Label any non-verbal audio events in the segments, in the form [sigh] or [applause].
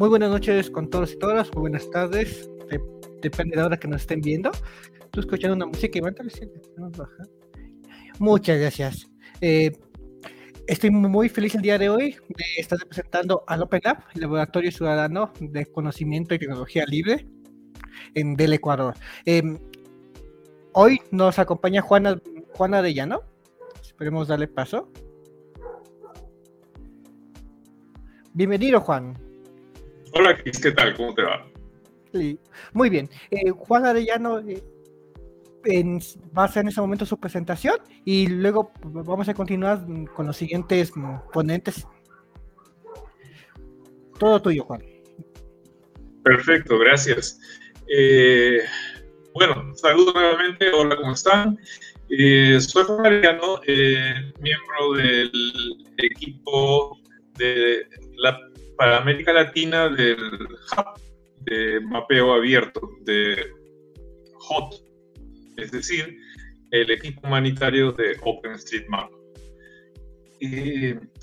Muy buenas noches con todos y todas, muy buenas tardes, depende de la hora que nos estén viendo. Tú escuchando una música y van Muchas gracias. Eh, estoy muy feliz el día de hoy de estar representando al Open Lab, el Laboratorio Ciudadano de Conocimiento y Tecnología Libre en del Ecuador. Em, hoy nos acompaña Juana, Juana Arellano. Esperemos darle paso. Bienvenido, Juan. Hola, ¿qué tal? ¿Cómo te va? Muy bien. Eh, Juan Arellano eh, va a hacer en ese momento su presentación y luego vamos a continuar con los siguientes ponentes. Todo tuyo, Juan. Perfecto, gracias. Eh, bueno, saludos nuevamente. Hola, ¿cómo están? soy Juan Arellano, miembro del equipo de la, para América Latina del Hub de mapeo abierto, de HOT, es decir, el equipo humanitario de OpenStreetMap.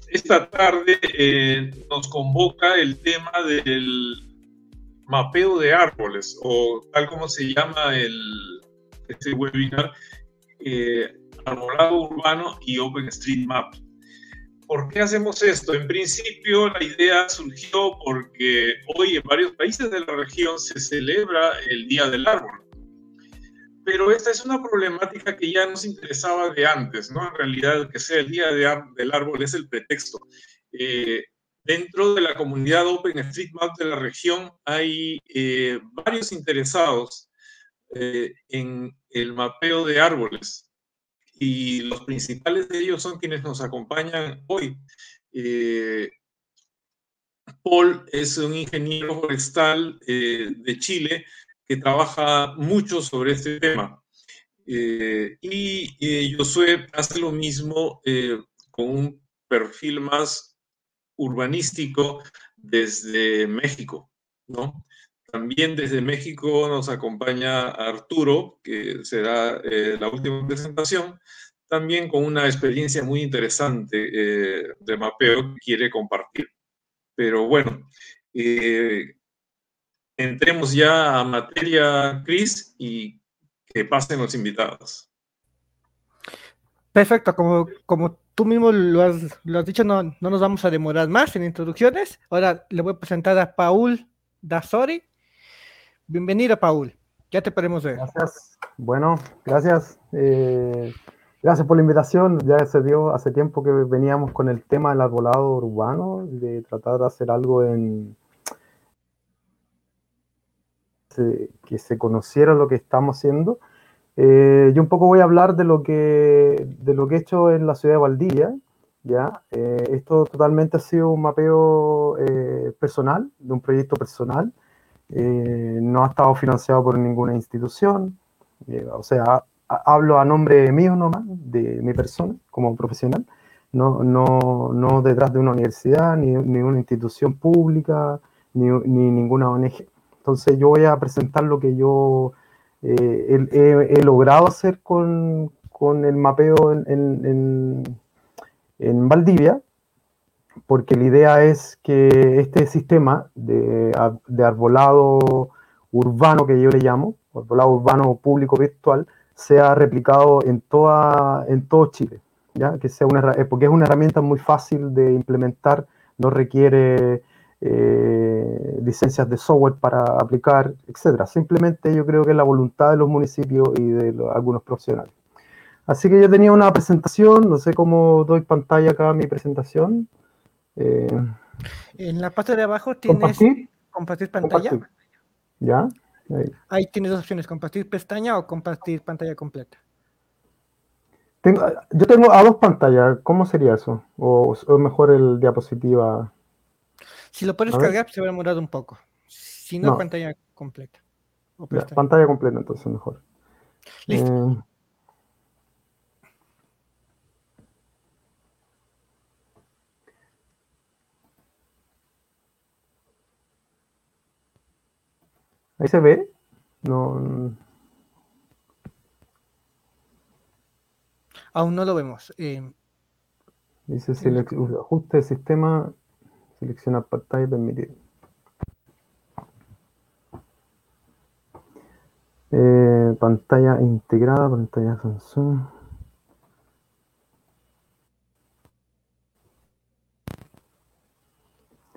Esta tarde eh, nos convoca el tema del mapeo de árboles, o tal como se llama el, este webinar, eh, arbolado urbano y OpenStreetMap. ¿Por qué hacemos esto? En principio la idea surgió porque hoy en varios países de la región se celebra el Día del Árbol. Pero esta es una problemática que ya nos interesaba de antes, ¿no? En realidad, que sea el Día del Árbol es el pretexto. Eh, dentro de la comunidad OpenStreetMap de la región hay eh, varios interesados eh, en el mapeo de árboles y los principales de ellos son quienes nos acompañan hoy. Eh, Paul es un ingeniero forestal eh, de Chile que trabaja mucho sobre este tema. Eh, y Josué hace lo mismo con un perfil más urbanístico desde México, ¿no? También desde México nos acompaña Arturo, que será eh, la última presentación, también con una experiencia muy interesante eh, de mapeo que quiere compartir. Pero bueno, eh, entremos ya a materia, Cris, y que pasen los invitados. Perfecto, como, como tú mismo lo has, lo has dicho, no, no, nos vamos a demorar más en introducciones. Ahora le voy a presentar a Paul Dasori, Bienvenido, Paul. Ya te podemos. Gracias. Bueno, gracias. Eh, gracias por la invitación. Ya se dio hace tiempo que veníamos con el tema del arbolado urbano, de tratar de hacer algo en que se conociera lo que estamos haciendo. Eh, yo un poco voy a hablar de lo que de lo que he hecho en la ciudad de Valdivia. ¿ya? Eh, esto totalmente ha sido un mapeo personal, de un proyecto personal. Eh, no ha estado financiado por ninguna institución, eh, o sea, hablo a nombre mío nomás, de mi persona como profesional, no, no, no detrás de una universidad, ni, ni una institución pública, ni, ni, ninguna ONG. Entonces yo voy a presentar lo que yo eh, he, logrado hacer con, con el mapeo en, en, en Valdivia, porque la idea es que este sistema de, arbolado urbano, que yo le llamo, arbolado urbano público virtual, sea replicado en, toda, en todo Chile, ¿ya? Que sea una, eh, porque es una herramienta muy fácil de implementar, no requiere eh, licencias de software para aplicar, etcétera. Simplemente yo creo que es la voluntad de los municipios y de algunos profesionales. Así que yo tenía una presentación, no sé cómo doy pantalla acá a mi presentación. Eh, en la parte de abajo tienes compartir, pantalla. ¿Ya? Ahí. tienes dos opciones, compartir pestaña o compartir pantalla completa. yo tengo a dos pantallas, ¿cómo sería eso? ¿O, mejor el diapositiva? Si lo puedes cargar, se va a demorar un poco. Si no, pantalla completa. pantalla completa, entonces mejor. Listo. Eh, ¿Ahí se ve? No. Aún no lo vemos. Eh. Dice ajuste de sistema, seleccionar pantalla y permitir. Eh, pantalla integrada, pantalla Samsung.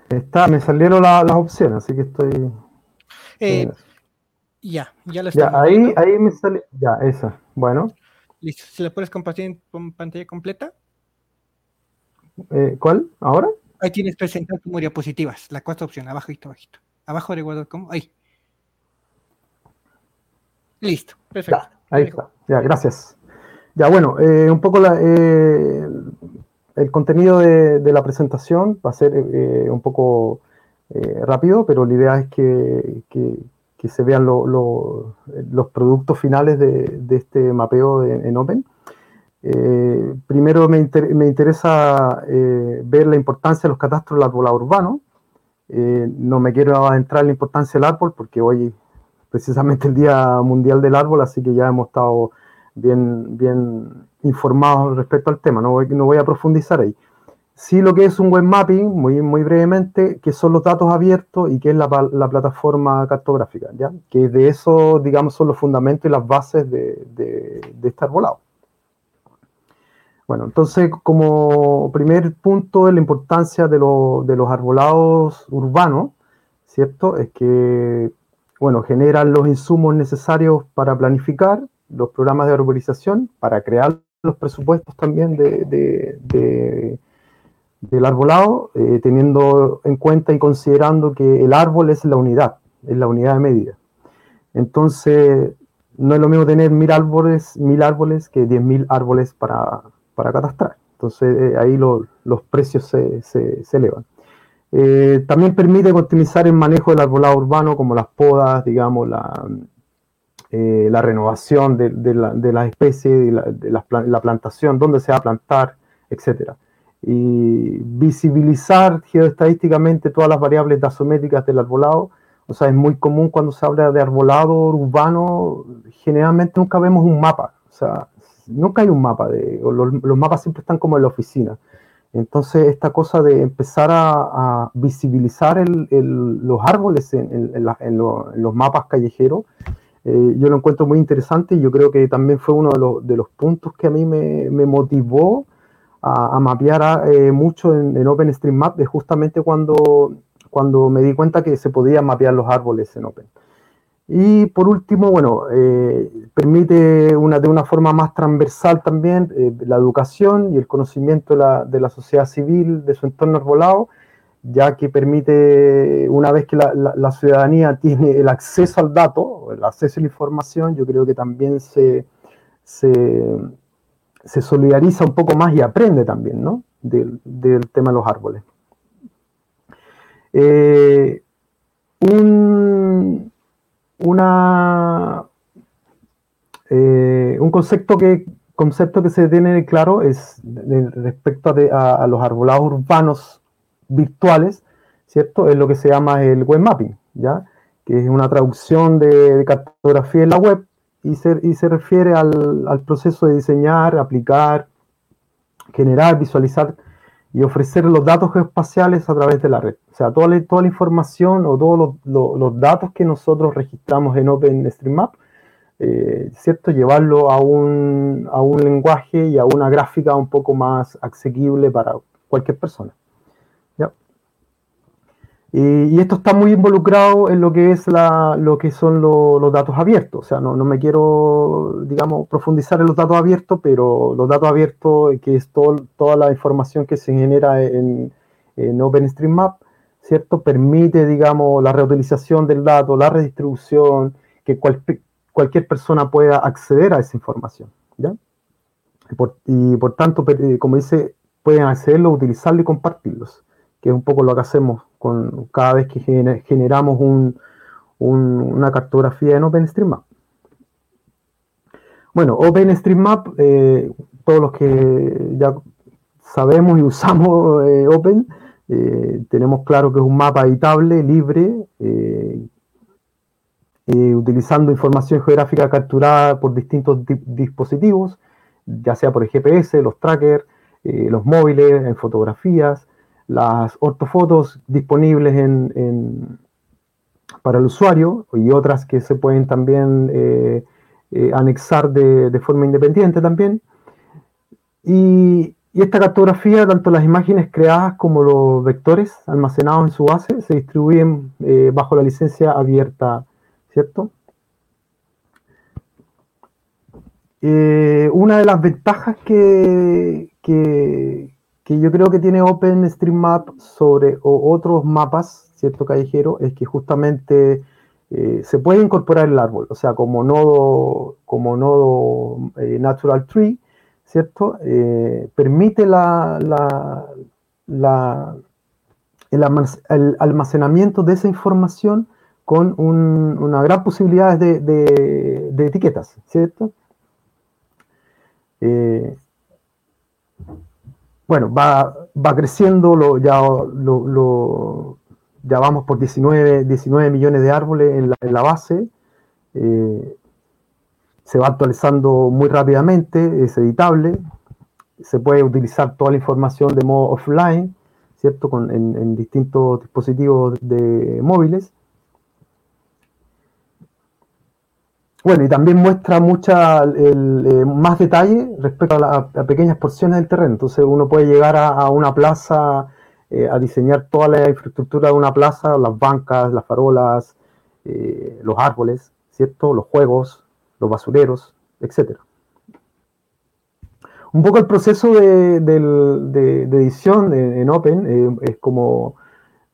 Está, me salieron las opciones, así que estoy eh, ya, ya lo Ya, ahí, ahí me sale. Ya, esa. Bueno. Listo. ¿Se la puedes compartir en pantalla completa? Eh, ¿Cuál? ¿Ahora? Ahí tienes presentar tu diapositivas. La cuarta opción, abajito, abajito. Abajo de Word, ¿cómo? Ahí. Listo, perfecto. ahí está. Ya, gracias. Ya, bueno, eh, un poco la, eh, el contenido de, la presentación va a ser un poco eh, rápido, pero la idea es que, se vean los productos finales de, este mapeo en Open. Eh, primero me, interesa ver la importancia de los catastros del arbolado urbano. no me quiero adentrar en la importancia del árbol porque hoy precisamente el Día Mundial del Árbol, así que ya hemos estado bien, bien informados respecto al tema, no no voy a profundizar ahí. Sí lo que es un web mapping, muy, muy brevemente, que son los datos abiertos y que es la, la plataforma cartográfica, ¿ya? Que de eso, digamos, son los fundamentos y las bases de, de, de este arbolado. Bueno, entonces, como primer punto de la importancia de, de los arbolados urbanos, ¿cierto? Es que, bueno, generan los insumos necesarios para planificar los programas de arborización, para crear los presupuestos también de, del arbolado, eh, teniendo en cuenta y considerando que el árbol es la unidad, es la unidad de medida. Entonces, no es lo mismo tener mil árboles, mil árboles que diez mil árboles para, para catastrar. Entonces, eh, ahí los precios se, se, elevan. Eh, también permite optimizar el manejo del arbolado urbano, como las podas, digamos, la, la renovación de, de, la, de las especies, la, de la, plantación, dónde se va a plantar, etc. Y visibilizar geoestadísticamente todas las variables taxométricas del arbolado. O sea, es muy común cuando se habla de arbolado urbano, generalmente nunca vemos un mapa. O sea, nunca hay un mapa. De, los, mapas siempre están como en la oficina. Entonces, esta cosa de empezar a, visibilizar el, los árboles en, en, los mapas callejeros eh, yo lo encuentro muy interesante y yo creo que también fue uno de los, de los puntos que a mí me, me motivó a, a mapear eh, mucho en, en, OpenStreetMap, de justamente cuando, cuando me di cuenta que se podían mapear los árboles en Open. Y por último, bueno, eh, permite una, de una forma más transversal también la educación y el conocimiento de la, de la sociedad civil de su entorno arbolado ya que permite, una vez que la, ciudadanía tiene el acceso al dato, el acceso a la información, yo creo que también se, se, solidariza un poco más y aprende también, ¿no? Del, tema de los árboles. Eh, eh, un concepto que, concepto que se tiene claro es respecto a los arbolados urbanos virtuales, ¿cierto? Es lo que se llama el web mapping, ¿ya? Que es una traducción de, cartografía en la web y se, y se refiere al, proceso de diseñar, aplicar, generar, visualizar y ofrecer los datos geoespaciales a través de la red. O sea, toda la, toda la información o todos los, datos que nosotros registramos en OpenStreetMap, eh. Llevarlo a un, a un lenguaje y a una gráfica un poco más asequible para cualquier persona. Y, esto está muy involucrado en lo que es la, lo que son los datos abiertos. O sea, no, no, me quiero, digamos, profundizar en los datos abiertos, pero los datos abiertos, que es toda la información que se genera en, en OpenStreetMap, ¿cierto? Permite, digamos, la reutilización del dato, la redistribución, que cualquier persona pueda acceder a esa información, ¿ya? Y por, y por tanto, como dice, pueden accederlo, utilizarlo y compartirlos que es un poco lo que hacemos con cada vez que generamos una cartografía en OpenStreetMap. Bueno, OpenStreetMap, eh, todos los que ya sabemos y usamos eh, Open, eh, tenemos claro que es un mapa editable, libre, utilizando información geográfica capturada por distintos dispositivos, ya sea por el GPS, los trackers, los móviles, en fotografías, las ortofotos disponibles para el usuario y otras que se pueden también eh, eh, anexar de, forma independiente también. Y, esta cartografía, tanto las imágenes creadas como los vectores almacenados en su base, se distribuyen eh, bajo la licencia abierta, ¿cierto? Una de las ventajas que, que, yo creo que tiene OpenStreetMap sobre otros mapas, ¿cierto? Callejero, es que justamente eh, se puede incorporar el árbol, o sea, como nodo, como nodo eh, Natural Tree, ¿cierto? Eh, permite la, la, la, el, almacenamiento de esa información con un, una gran posibilidad de, etiquetas, ¿cierto? Bueno, va, va creciendo, lo, ya lo, ya vamos por 19, 19 millones de árboles en la, en la base. Eh, se va actualizando muy rápidamente, es editable, se puede utilizar toda la información de modo offline, ¿cierto? Con, en, en distintos dispositivos de móviles. Bueno, y también muestra mucha, el, eh, más detalle respecto a, la, pequeñas porciones del terreno. Entonces uno puede llegar a, una plaza, eh, a diseñar toda la infraestructura de una plaza, las bancas, las farolas, eh, los árboles, ¿cierto? Los juegos, los basureros, etc. Un poco el proceso de, de, de, edición en Open eh, es como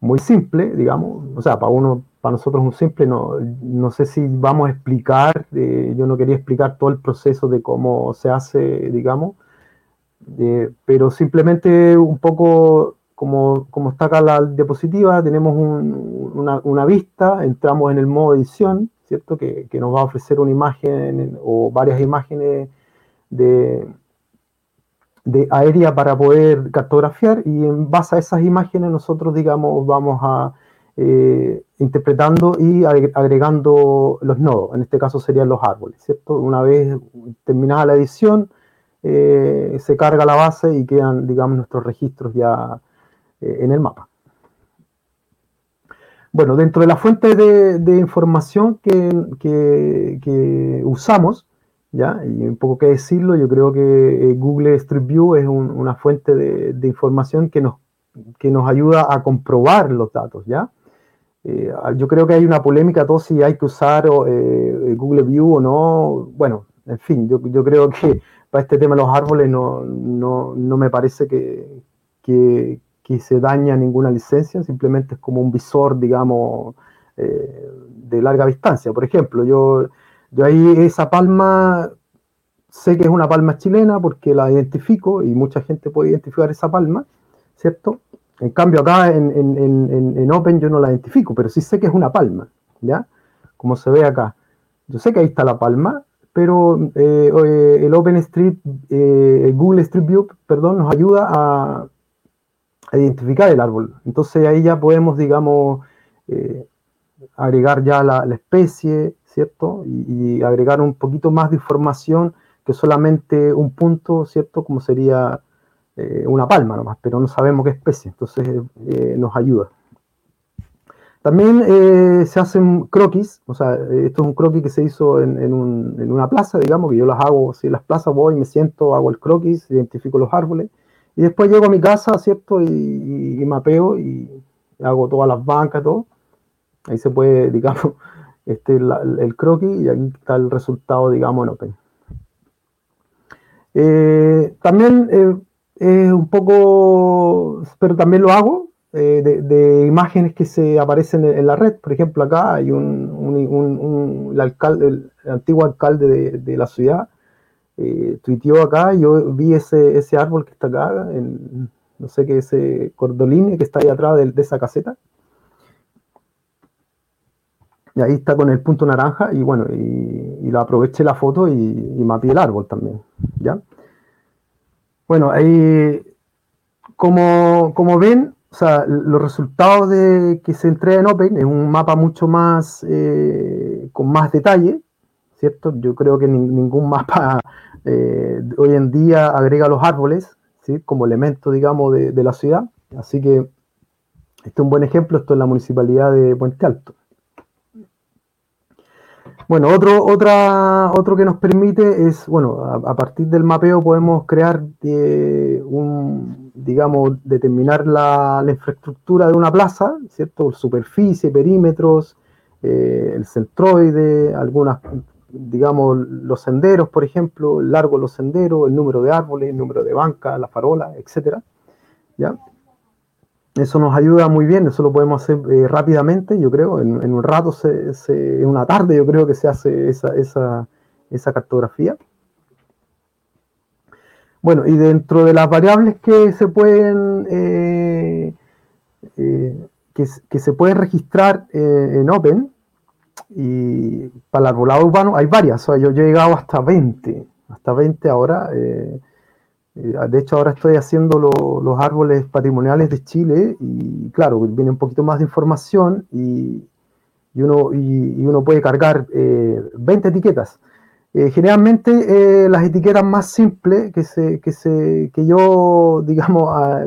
muy simple, digamos. O sea, para uno para nosotros un simple, no, no sé si vamos a explicar, eh, yo no quería explicar todo el proceso de cómo se hace, digamos, eh, pero simplemente un poco como, como, está acá la diapositiva, tenemos un, una, una, vista, entramos en el modo edición, ¿cierto? Que, que, nos va a ofrecer una imagen o varias imágenes de, de aérea para poder cartografiar y en base a esas imágenes nosotros, digamos, vamos a eh, interpretando y agregando los nodos, en este caso serían los árboles, ¿cierto? Una vez terminada la edición, eh, se carga la base y quedan, digamos, nuestros registros ya eh, en el mapa. Bueno, dentro de la fuente de, información que, usamos, ¿ya? y un poco que decirlo, yo creo que Google Street View es un, una fuente de, de información que nos, que nos ayuda a comprobar los datos, ¿ya? Eh, yo creo que hay una polémica todo si hay que usar eh, Google View o no. Bueno, en fin, yo, yo, creo que [laughs] para este tema de los árboles no, no, no me parece que, que, que, se daña ninguna licencia, simplemente es como un visor, digamos, eh, de larga distancia. Por ejemplo, yo, yo ahí esa palma sé que es una palma chilena porque la identifico y mucha gente puede identificar esa palma, ¿cierto? En cambio, acá en, en, en, en, Open yo no la identifico, pero sí sé que es una palma, ¿ya? Como se ve acá. Yo sé que ahí está la palma, pero eh, eh el OpenStreet, eh, Google Street View, perdón, nos ayuda a, identificar el árbol. Entonces ahí ya podemos, digamos, eh, agregar ya la, especie, ¿cierto? Y agregar un poquito más de información que solamente un punto, ¿cierto? Como sería eh, una palma nomás, pero no sabemos qué especie, entonces eh, nos ayuda. También eh, se hacen croquis, o sea, esto es un croquis que se hizo en, en, un, en, una plaza, digamos, que yo las hago, si en las plazas voy, me siento, hago el croquis, identifico los árboles, y después llego a mi casa, ¿cierto? Y, mapeo y hago todas las bancas, todo. Ahí se puede, [laughs] digamos, este, la, el croquis y aquí está el resultado, digamos, en Open. También un poco, pero también lo hago, eh, de, imágenes que se aparecen en, la red. Por ejemplo, acá hay un, un, el, alcalde, el, antiguo alcalde de, de la ciudad, eh, tuiteó acá, yo vi ese, ese árbol que está acá, en, no sé qué, ese cordoline que está ahí atrás de, esa caseta. Y ahí está con el punto naranja y bueno, y, y lo aproveché la foto y, y el árbol también, ¿ya? Bueno, ahí, como, como ven, o sea, los resultados de, que se entrega en Open es un mapa mucho más, eh, con más detalle, ¿cierto? Yo creo que ni, ningún [laughs] mapa eh, hoy en día agrega los árboles, ¿sí? Como elemento, digamos, de, de, la ciudad. Así que este es un buen ejemplo, esto es la municipalidad de Puente Alto. Bueno, otro, otra, otro que nos permite es, bueno, a, partir del mapeo podemos crear eh, un, digamos, determinar la, infraestructura de una plaza, ¿cierto? Superficie, perímetros, eh, el centroide, algunas, digamos, los senderos, por ejemplo, el largo de los senderos, el número de árboles, el número de bancas, la farola, etcétera, ¿ya? Eso nos ayuda muy bien, eso lo podemos hacer eh, rápidamente, yo creo, en, un rato, en una tarde yo creo que se hace esa, esa, esa, cartografía. Bueno, y dentro de las variables que se pueden, eh, eh, que, se pueden registrar en Open, y para el arbolado urbano hay varias, o sea, yo, he llegado hasta 20, hasta 20 ahora. Eh, de hecho, ahora estoy haciendo los árboles patrimoniales de Chile y claro, viene un poquito más de información y, uno, y, uno puede cargar 20 eh, etiquetas. Eh, generalmente las etiquetas más simples que, se, que, se, que yo, digamos, ah,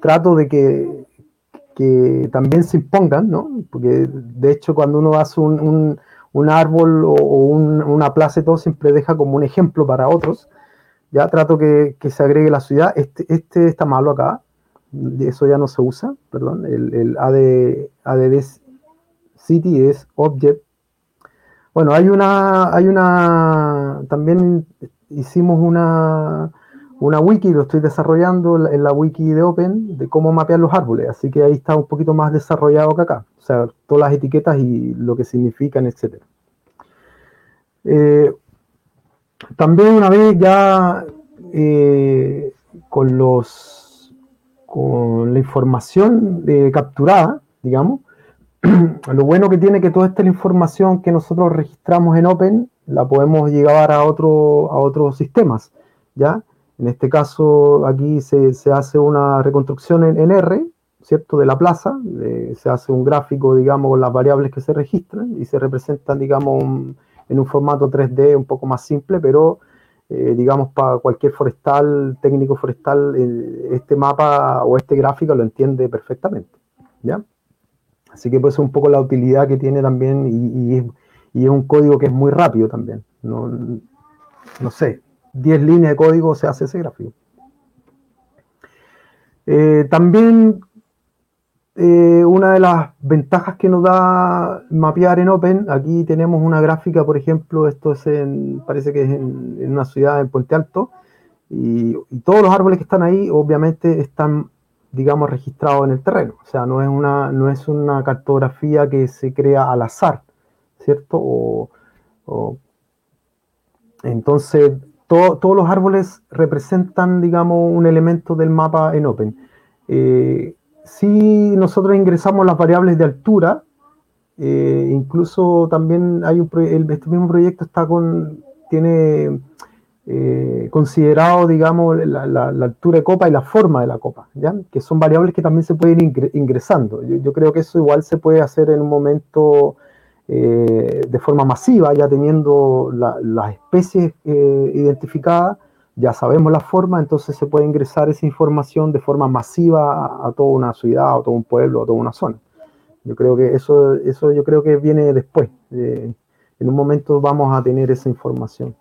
trato de que, que, también se impongan, ¿no? Porque de hecho cuando uno hace un, un, árbol o, una plaza y todo, siempre deja como un ejemplo para otros ya trato que, se agregue la ciudad. Este, este está malo acá, eso ya no se usa, perdón. El, el AD, ADD City es Object. Bueno, hay una, hay una, también hicimos una, una wiki, lo estoy desarrollando en la wiki de Open, de cómo mapear los árboles, así que ahí está un poquito más desarrollado que acá, o sea, todas las etiquetas y lo que significan, etc. también una vez ya eh, con los con la información eh, capturada, digamos, [clears throat] lo bueno que tiene que toda esta información que nosotros registramos en Open la podemos llevar a, otro, a otros sistemas, ¿ya? En este caso, aquí se, hace una reconstrucción en, R, ¿cierto? De la plaza, se hace un gráfico, digamos, con las variables que se registran y se representan, digamos, en un formato 3D un poco más simple, pero eh, digamos, para cualquier forestal, técnico forestal, este mapa o este gráfico lo entiende perfectamente. ¿ya? Así que pues es un poco la utilidad que tiene también y, es, un código que es muy rápido también. No, no sé, 10 líneas de código se hace ese gráfico. Eh, también eh, una de las ventajas que nos da mapear en Open, aquí tenemos una gráfica, por ejemplo, esto es en, parece que es en, una ciudad en Puente Alto, y, todos los árboles que están ahí obviamente están, digamos, registrados en el terreno, o sea, no es una, no es una cartografía que se crea al azar, ¿cierto? entonces, todos los árboles representan, digamos, un elemento del mapa en Open. Eh, si nosotros ingresamos las variables de altura, eh, incluso también hay un este mismo proyecto está con, tiene eh, considerado, digamos, la, altura de copa y la forma de la copa, ¿ya? que son variables que también se pueden ir ingresando. Yo, creo que eso igual se puede hacer en un momento eh, de forma masiva, ya teniendo las especies identificadas ya sabemos la forma, entonces se puede ingresar esa información de forma masiva a, toda una ciudad, a todo un pueblo, a toda una zona. Yo creo que eso, eso yo creo que viene después. Eh, en un momento vamos a tener esa información.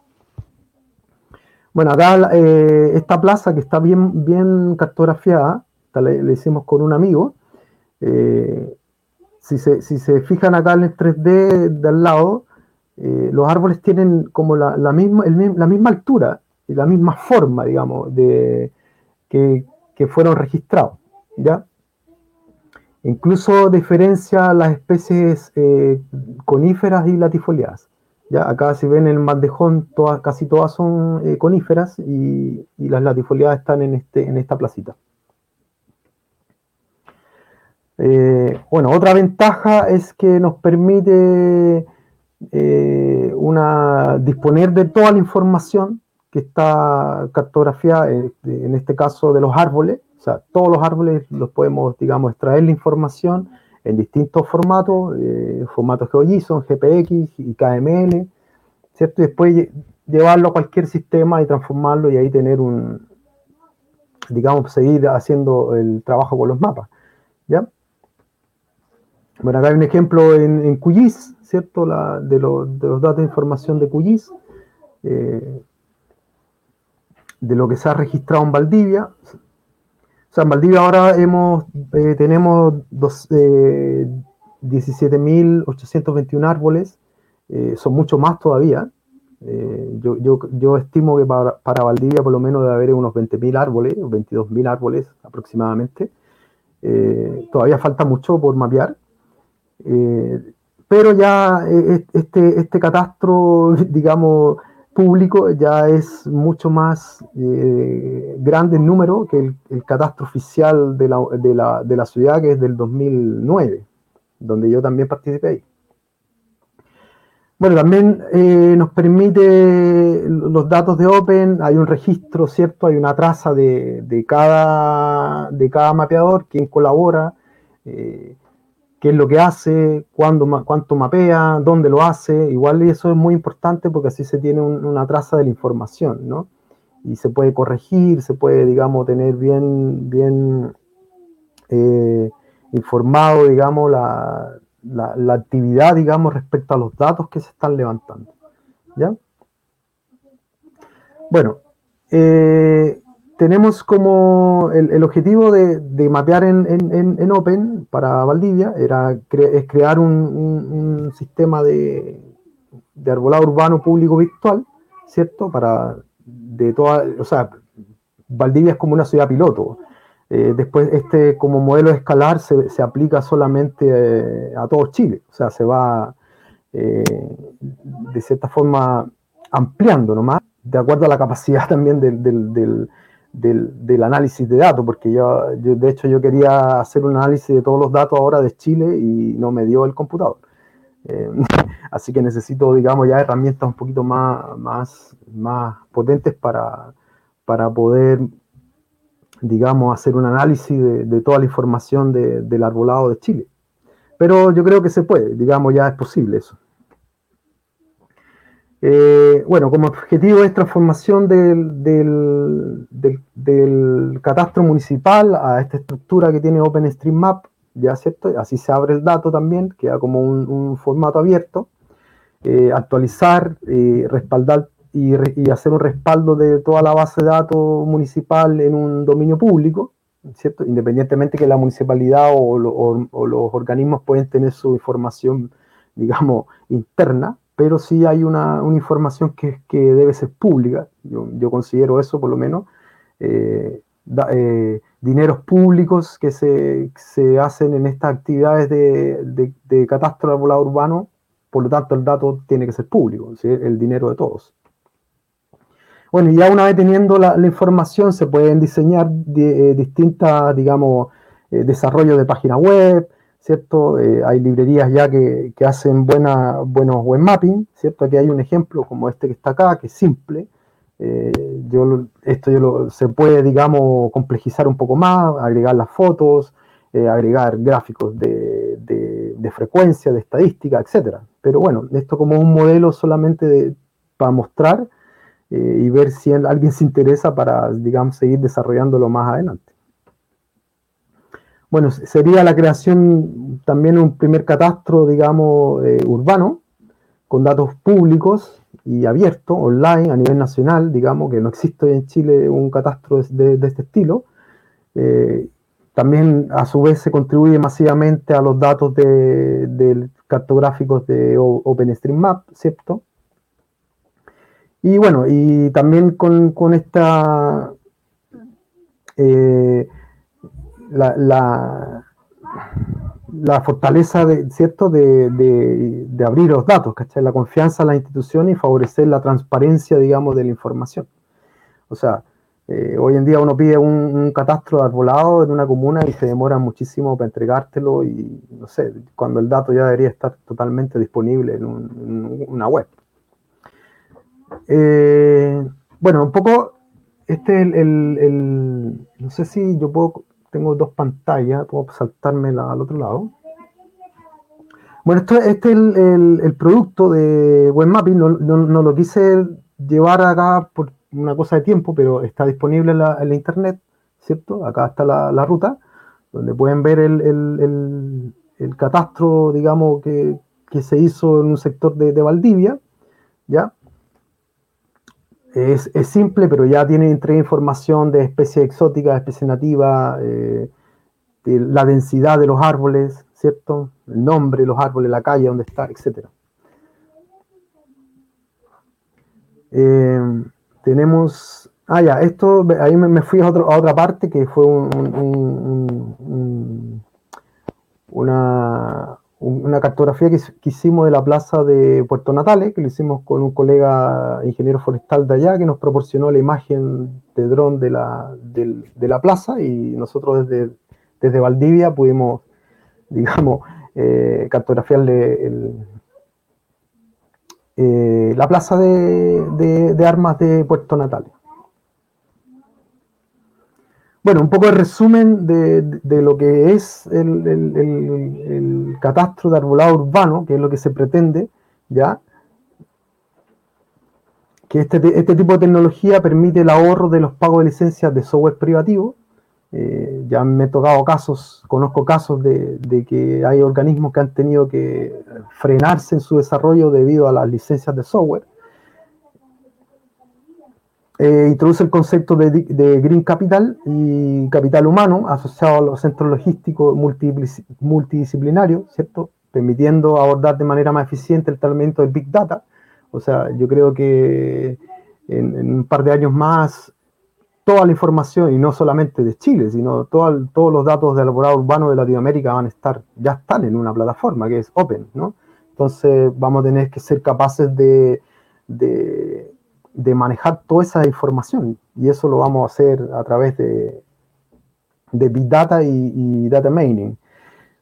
Bueno, acá eh, esta plaza que está bien, bien cartografiada, le, hicimos con un amigo. Eh, si, se, fijan acá en el 3D de al lado, los árboles tienen como la, misma, la misma altura la misma forma, digamos, de, que, fueron registrados, ¿ya? Incluso diferencia las especies eh, coníferas y latifoliadas. ¿ya? Acá si ven el bandejón, todas, casi todas son eh, coníferas y, las latifoliadas están en, este, esta placita. Eh, bueno, otra ventaja es que nos permite una, disponer de toda la información que está cartografiada, eh, en este caso de los árboles, o sea, todos los árboles los podemos, digamos, extraer la información en distintos formatos, eh, formatos GeoJSON, GPX y KML, ¿cierto? Y después llevarlo a cualquier sistema y transformarlo y ahí tener un, digamos, seguir haciendo el trabajo con los mapas, ¿ya? Bueno, acá hay un ejemplo en, en QGIS, ¿cierto? de, los datos de información de QGIS, eh, de lo que se ha registrado en Valdivia. O sea, en Valdivia ahora hemos, eh, tenemos 17.821 árboles, son mucho más todavía, eh, yo, yo, yo, estimo que para, para, Valdivia por lo menos debe haber unos 20.000 árboles, 22.000 árboles aproximadamente. Eh, todavía falta mucho por mapear. Eh, pero ya este, este catastro, [laughs] digamos, público ya es mucho más grande en número que el, el catastro oficial de la, de, la, de la ciudad, que es del 2009, donde yo también participé. Bueno, también eh, nos permite los datos de Open, hay un registro, ¿cierto? Hay una traza de, cada, de cada mapeador, quién colabora, eh, qué es lo que hace, cuánto mapea, dónde lo hace. Igual eso es muy importante porque así se tiene una traza de la información, ¿no? Y se puede corregir, se puede, digamos, tener bien, bien eh, informado, digamos, la, la, actividad, digamos, respecto a los datos que se están levantando. ¿Ya? Bueno, eh, tenemos como el, objetivo de, mapear en, Open para Valdivia, era es crear un, sistema de, de, arbolado urbano público virtual, ¿cierto? Para de toda, o sea, Valdivia es como una ciudad piloto. Eh, después, este como modelo escalar se, se aplica solamente eh, a todo Chile, o sea, se va eh, de cierta forma ampliando nomás, de acuerdo a la capacidad [laughs] también del, del, del análisis de datos, porque yo, de hecho, yo quería hacer un análisis de todos los datos ahora de Chile y no me dio el computador. [laughs] así que necesito, digamos, ya herramientas un poquito más, más, más potentes para, para poder digamos, hacer un análisis de, toda la información del arbolado de Chile. Pero yo creo que se puede, digamos, ya es posible eso. Eh, bueno, como objetivo es transformación del, del, catastro municipal a esta estructura que tiene OpenStreetMap, ya cierto, así se abre el dato también, queda como un, formato abierto, eh, actualizar, eh, respaldar y, hacer un respaldo de toda la base de datos municipal en un dominio público, ¿cierto? Independientemente que la municipalidad o, los organismos pueden tener su información, digamos, interna, pero sí hay una, información que, que, debe ser pública, yo, considero eso por lo menos, eh, eh, dineros públicos que se, se, hacen en estas actividades de, de, de catastro urbano, por lo tanto el dato tiene que ser público, el dinero de todos. Bueno, y ya una vez teniendo la, información, se pueden diseñar eh, distintas, digamos, eh, desarrollos de página web, ¿cierto? Eh, hay librerías ya que, hacen buena, buenos web mapping, ¿cierto? Aquí hay un ejemplo como este que está acá, que es simple. yo, esto yo se puede, digamos, complejizar un poco más, agregar las fotos, agregar gráficos de, de, frecuencia, de estadística, etcétera. Pero bueno, esto como un modelo solamente para mostrar eh, y ver si alguien se interesa para, digamos, seguir desarrollándolo más adelante. Bueno, sería la creación también un primer catastro, digamos, eh, urbano, con datos públicos y abiertos, online, a nivel nacional, digamos, que no existe en Chile un catastro de, este estilo. Eh, también, a su vez, se contribuye masivamente a los datos de, cartográficos de OpenStreetMap, ¿cierto? Y bueno, y también con, esta eh, la, la, fortaleza de, ¿cierto? De, abrir los datos, ¿cachai? La confianza en la institución y favorecer la transparencia, digamos, de la información. O sea, eh, hoy en día uno pide un, catastro de arbolado en una comuna y se demora muchísimo para entregártelo y no sé, cuando el dato ya debería estar totalmente disponible en una web. Eh, bueno, un poco, este es el, no sé si yo puedo, tengo dos pantallas, puedo saltarme al otro lado. Bueno, esto, este es el, producto de Web Mapping, no, no, lo quise llevar acá por una cosa de tiempo, pero está disponible en la, internet, ¿cierto? Acá está la, ruta, donde pueden ver el, el catastro, digamos, que, se hizo en un sector de, Valdivia, ¿ya? Es, simple, pero ya tiene entre información de especies exóticas, especies nativas, eh, la densidad de los árboles, ¿cierto? El nombre de los árboles, la calle donde está, etc. Eh, tenemos Ah, ya, esto, ahí me, fui a, otra parte que fue una, una cartografía que, hicimos de la plaza de Puerto Natales, que lo hicimos con un colega ingeniero forestal de allá, que nos proporcionó la imagen de dron de la, de, la plaza y nosotros desde, desde Valdivia pudimos, [laughs] digamos, eh, cartografiarle eh, la plaza de, de armas de Puerto Natales. Bueno, un poco de resumen de, lo que es el, catastro de arbolado urbano, que es lo que se pretende, ¿ya? Que este, este tipo de tecnología permite el ahorro de los pagos de licencias de software privativo. Eh, ya me he tocado casos, conozco casos de, de, que hay organismos que han tenido que frenarse en su desarrollo debido a las licencias de software. Eh, introduce el concepto de, Green Capital y capital humano asociado a los centros logísticos multidisciplinarios, ¿cierto? Permitiendo abordar de manera más eficiente el tratamiento del Big Data. O sea, yo creo que en, un par de años más toda la información, y no solamente de Chile, sino todos los datos del elaborado urbano de Latinoamérica van a estar, ya están en una plataforma que es Open, ¿no? Entonces vamos a tener que ser capaces de de manejar toda esa información. Y eso lo vamos a hacer a través de, de Big Data y, Data Mining.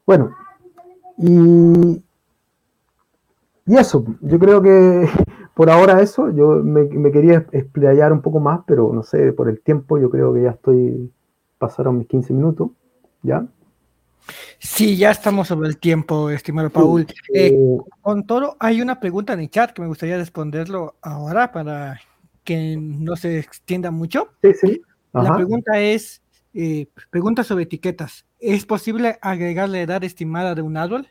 Bueno, y, y eso, yo creo que [laughs] por ahora eso, yo me, quería explayar un poco más, pero no sé, por el tiempo yo creo que ya estoy, pasaron mis 15 minutos, ¿ya? Sí, ya estamos sobre el tiempo, estimado Paul. Eh, con todo, hay una pregunta en el chat que me gustaría responderlo ahora para que no se extienda mucho. Sí, sí. La pregunta es, eh, pregunta sobre etiquetas. ¿Es posible agregar la edad estimada de un árbol?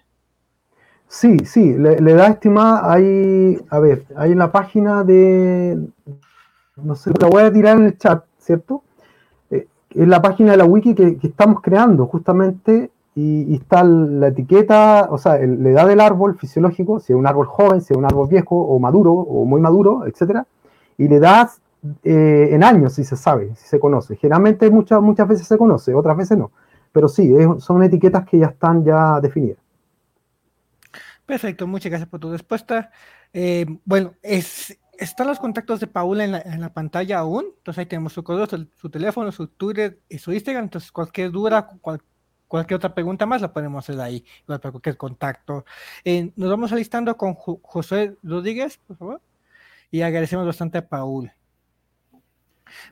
Sí, sí, la, edad estimada hay, a ver, hay en la página de, no sé, la voy a tirar en el chat, ¿cierto? Eh, es la página de la wiki que estamos creando justamente y, está la etiqueta, o sea, la edad del árbol fisiológico, si es un árbol joven, si es un árbol viejo o maduro o muy maduro, etcétera, y la edad eh, en años, si se sabe, si se conoce. Generalmente muchas, muchas veces se conoce, otras veces no, pero sí, son etiquetas que ya están ya definidas. Perfecto, muchas gracias por tu respuesta. Eh, bueno, es, están los contactos de Paula en la, en la, pantalla aún, entonces ahí tenemos su correo, su, teléfono, su Twitter y su Instagram, entonces cualquier duda, cual, cualquier otra pregunta más la podemos hacer ahí, igual para cualquier contacto. Eh, nos vamos alistando con José Rodríguez, por favor, y agradecemos bastante a Paul.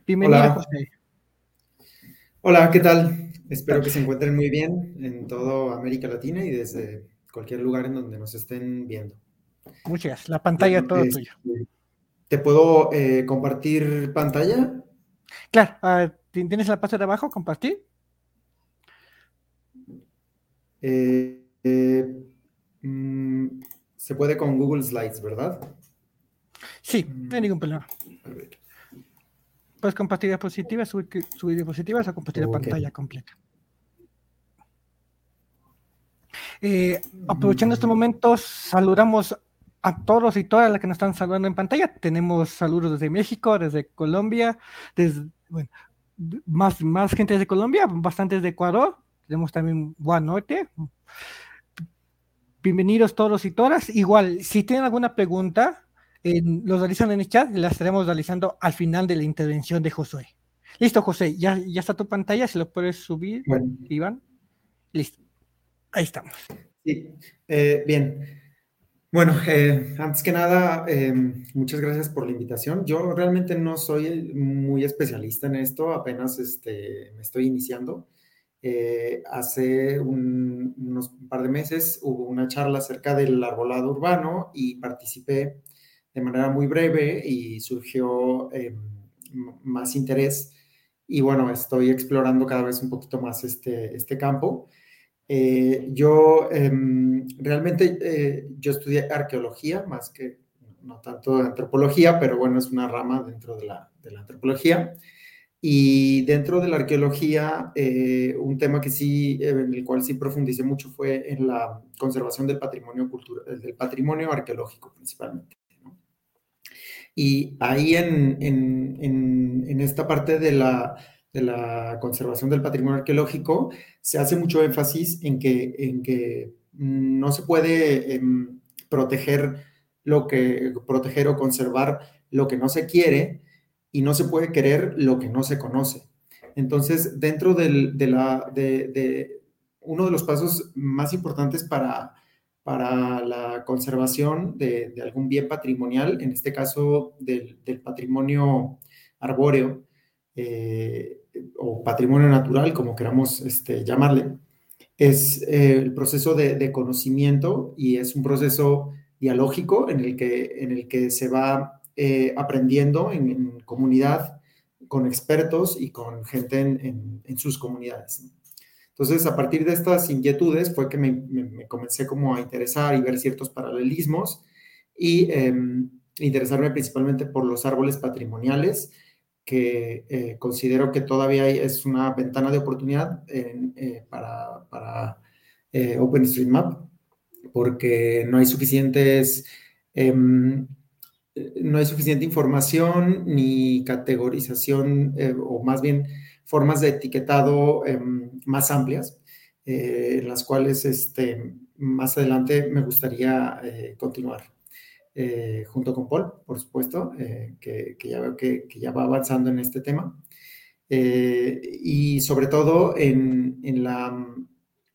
Bienvenido, Hola. José. Hola, ¿qué tal? Espero que se encuentren muy bien en toda América Latina y desde cualquier lugar en donde nos estén viendo. Muchas gracias. La pantalla es todo tuyo. ¿Te puedo eh, compartir pantalla? Claro. Ah, ¿Tienes la parte de abajo? ¿Compartir? Eh, eh, mm, se puede con Google Slides, ¿verdad? Sí, no hay ningún problema. Puedes compartir diapositivas, subir, diapositivas o compartir la pantalla completa. Eh, aprovechando estos momentos, saludamos a todos y todas las que nos están saludando en pantalla. Tenemos saludos desde México, desde Colombia, desde, más, más gente desde Colombia, bastantes de Ecuador, tenemos también Norte. Bienvenidos todos y todas. Igual, si tienen alguna pregunta, eh, los realizan en el chat las estaremos realizando al final de la intervención de Josué. Listo, José, ya, ya está tu pantalla, si lo puedes subir, Iván. Listo. Ahí estamos. Sí, eh, bien. Bueno, eh, antes que nada, muchas gracias por la invitación. Yo realmente no soy muy especialista en esto, apenas este, me estoy iniciando. Eh, hace un, unos par de meses hubo una charla acerca del arbolado urbano y participé de manera muy breve y surgió eh, más interés. Y bueno, estoy explorando cada vez un poquito más este, este campo. Eh, yo em, realmente, yo estudié arqueología más que, no tanto antropología, pero bueno, es una rama dentro de la, de la antropología. Y dentro de la arqueología, eh, un tema que sí, en el cual sí profundicé mucho fue en la conservación del patrimonio cultural, del patrimonio arqueológico principalmente. Y ahí en, en, en, en esta parte de la, de la conservación del patrimonio arqueológico, se hace mucho énfasis en que, en que no se puede em, proteger lo que, proteger o conservar lo que no se quiere y no se puede querer lo que no se conoce. Entonces, dentro del, de, la, de, uno de los pasos más importantes para, para la conservación de, algún bien patrimonial, en este caso del, del patrimonio arbóreo, eh, o patrimonio natural, como queramos este, llamarle, es eh, el proceso de, conocimiento y es un proceso dialógico en el que, en el que se va eh, aprendiendo en, comunidad con expertos y con gente en, sus comunidades. Entonces, a partir de estas inquietudes fue que me, comencé como a interesar y ver ciertos paralelismos y em, interesarme principalmente por los árboles patrimoniales, que eh, considero que todavía es una ventana de oportunidad eh, para, para eh, OpenStreetMap, porque no hay suficientes, em, no hay suficiente información ni categorización, o más bien formas de etiquetado em, más amplias, en las cuales este, más adelante me gustaría continuar. Eh, junto con Paul, por supuesto, eh, que, ya veo que, ya va avanzando en este tema. Eh, y sobre todo en, la,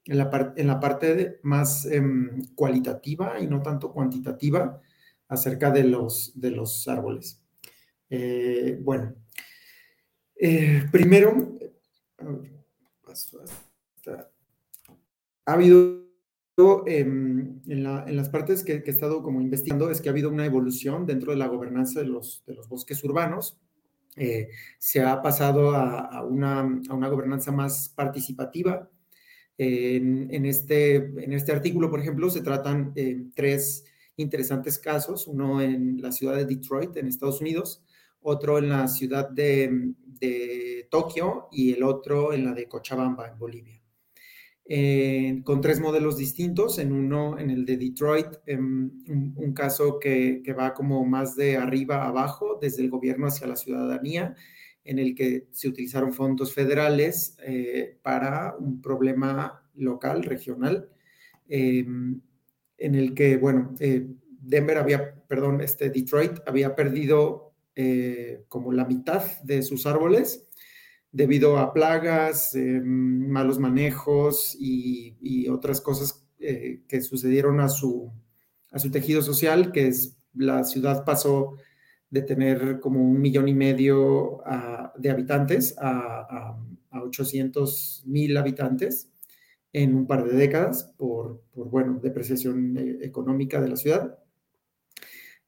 en, la, en la parte más em, cualitativa y no tanto cuantitativa acerca de los, de los árboles. bueno, primero, ha habido Em, en, las partes que, he estado como investigando es que ha habido una evolución dentro de la gobernanza de los, de los bosques urbanos. Eh, se ha pasado a, una, a, una, gobernanza más participativa. En, este, en este artículo, por ejemplo, se tratan eh, tres interesantes casos, uno en la ciudad de Detroit, en Estados Unidos, otro en la ciudad de, de Tokio y el otro en la de Cochabamba, en Bolivia. Eh, con tres modelos distintos. En uno, en el de Detroit, em, un, caso que, va como más de arriba a abajo, desde el gobierno hacia la ciudadanía, en el que se utilizaron fondos federales eh, para un problema local, regional, em, en el que, bueno, eh, Denver había, perdón, este Detroit había perdido como la mitad de sus árboles debido a plagas, em, malos manejos y, otras cosas eh, que sucedieron a su, a su tejido social, que es la ciudad pasó de tener como un millón y medio ah, de habitantes a, a, 800 mil habitantes en un par de décadas por, por bueno, depreciación eh, económica de la ciudad.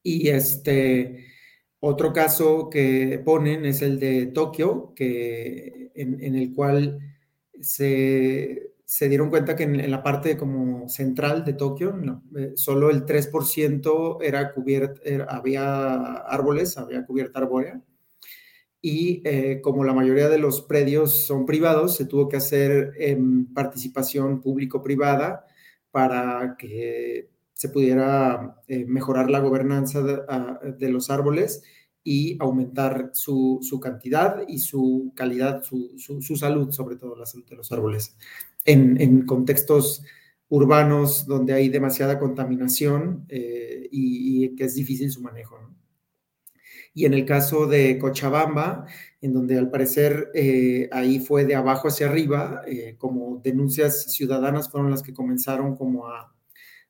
Y este, otro caso que ponen es el de Tokio, que, en, el cual se, dieron cuenta que en, la parte como central de Tokio, eh, solo el 3% era cubierto, había árboles, había cubierta arbórea. Y eh, como la mayoría de los predios son privados, se tuvo que hacer participación público-privada para que se pudiera eh, mejorar la gobernanza de, los árboles y aumentar su, cantidad y su calidad, su, salud, sobre todo la salud de los árboles. En, contextos urbanos donde hay demasiada contaminación eh, y, que es difícil su manejo. Y en el caso de Cochabamba, en donde al parecer eh, ahí fue de abajo hacia arriba, como denuncias ciudadanas fueron las que comenzaron como a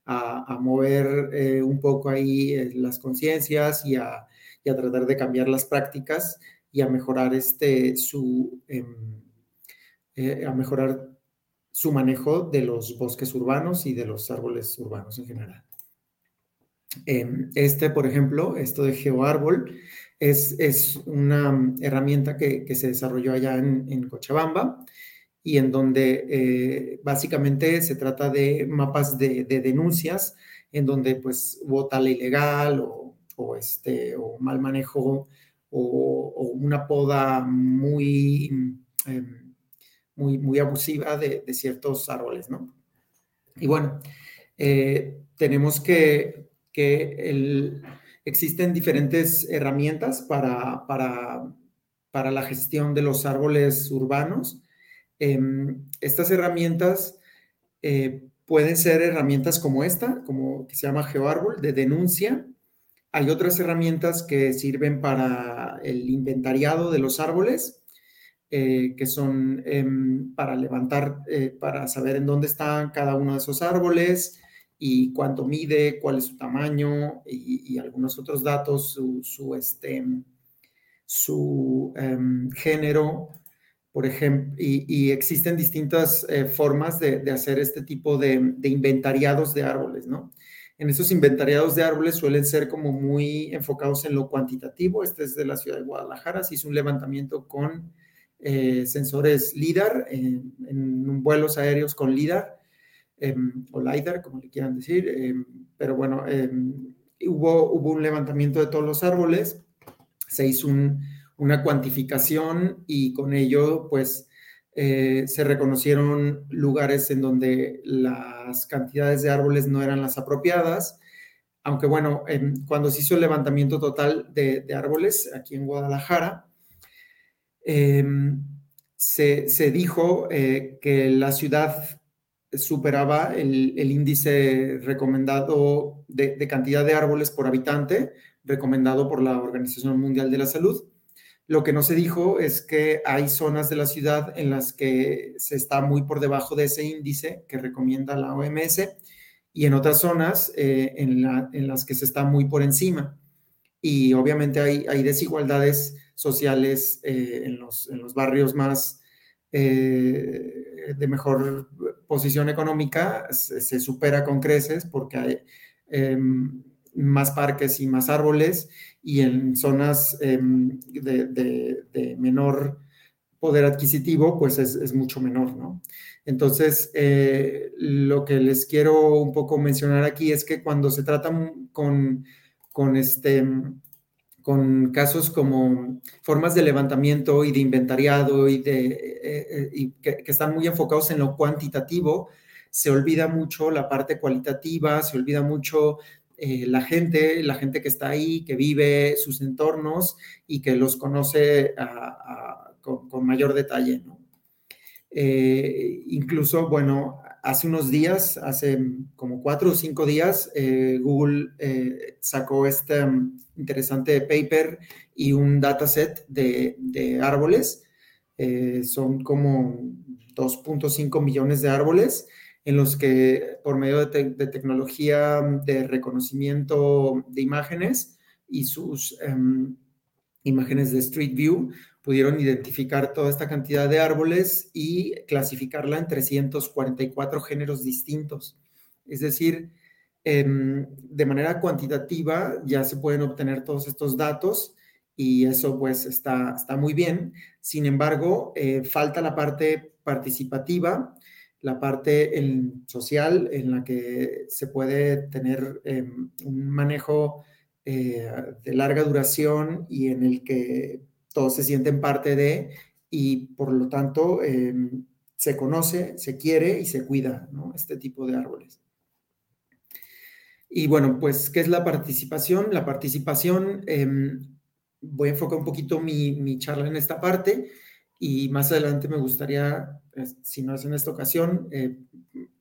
a, mover eh, un poco ahí eh, las conciencias y a, tratar de cambiar las prácticas y a mejorar este su em, eh, a mejorar su manejo de los bosques urbanos y de los árboles urbanos en general. Em, este, por ejemplo, esto de GeoArbol, es, es una herramienta que, se desarrolló allá en, en Cochabamba y en donde eh, básicamente se trata de mapas de, denuncias en donde pues hubo tala ilegal o, este, o mal manejo o, una poda muy, em, muy, muy abusiva de, ciertos árboles, ¿no? Y bueno, eh, tenemos que, que existen diferentes herramientas para, para, para la gestión de los árboles urbanos Em, estas herramientas eh, pueden ser herramientas como esta, como que se llama GeoArbol, de denuncia. Hay otras herramientas que sirven para el inventariado de los árboles, eh, que son em, para levantar, eh, para saber en dónde están cada uno de esos árboles y cuánto mide, cuál es su tamaño y, algunos otros datos, su, este, su em, género, por ejemplo, y, existen distintas eh, formas de, hacer este tipo de, inventariados de árboles, ¿no? En esos inventariados de árboles suelen ser como muy enfocados en lo cuantitativo. Este es de la ciudad de Guadalajara, se hizo un levantamiento con eh, sensores LIDAR, en, vuelos aéreos con LIDAR, o LIDAR, como le quieran decir, em, pero bueno, em, hubo, hubo un levantamiento de todos los árboles, se hizo un una cuantificación y con ello, pues, eh, se reconocieron lugares en donde las cantidades de árboles no eran las apropiadas. Aunque bueno, cuando se hizo el levantamiento total de, árboles aquí en Guadalajara, em, se, dijo eh, que la ciudad superaba el, índice recomendado de, cantidad de árboles por habitante, recomendado por la Organización Mundial de la Salud. Lo que no se dijo es que hay zonas de la ciudad en las que se está muy por debajo de ese índice que recomienda la OMS y en otras zonas eh, en, las que se está muy por encima. Y obviamente hay, desigualdades sociales eh, en, los, barrios más eh, de mejor posición económica, se, supera con creces porque hay em, más parques y más árboles y en zonas em, de, menor poder adquisitivo, pues es, mucho menor, ¿no? Entonces, eh, lo que les quiero un poco mencionar aquí es que cuando se trata con, con, este, con casos como formas de levantamiento y de inventariado y, de, eh, eh, que, están muy enfocados en lo cuantitativo, se olvida mucho la parte cualitativa, se olvida mucho eh, la gente, la gente que está ahí, que vive sus entornos y que los conoce con, mayor detalle. Incluso, bueno, hace unos días, hace como cuatro o cinco días, eh, Google sacó este um, interesante paper y un dataset de, árboles. son como 2.5 millones de árboles en los que por medio de, tecnología de reconocimiento de imágenes y sus em, imágenes de Street View pudieron identificar toda esta cantidad de árboles y clasificarla en 344 géneros distintos. Es decir, em, de manera cuantitativa ya se pueden obtener todos estos datos y eso pues está, está muy bien. Sin embargo, eh, falta la parte participativa la parte social en la que se puede tener em, un manejo eh, de larga duración y en el que todos se sienten parte de y por lo tanto em, se conoce, se quiere y se cuida este tipo de árboles. Y bueno, pues, ¿qué es la participación? La participación, em, voy a enfocar un poquito mi, charla en esta parte y más adelante me gustaría, si no es en esta ocasión, eh,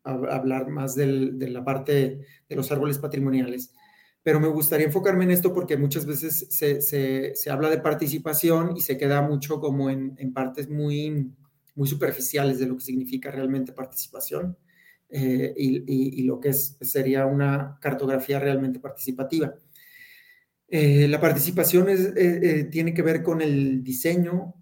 hablar más de la parte de los árboles patrimoniales. Pero me gustaría enfocarme en esto porque muchas veces se, habla de participación y se queda mucho como en, partes muy, muy superficiales de lo que significa realmente participación eh, y, lo que es, sería una cartografía realmente participativa. Eh, la participación tiene que ver con el diseño,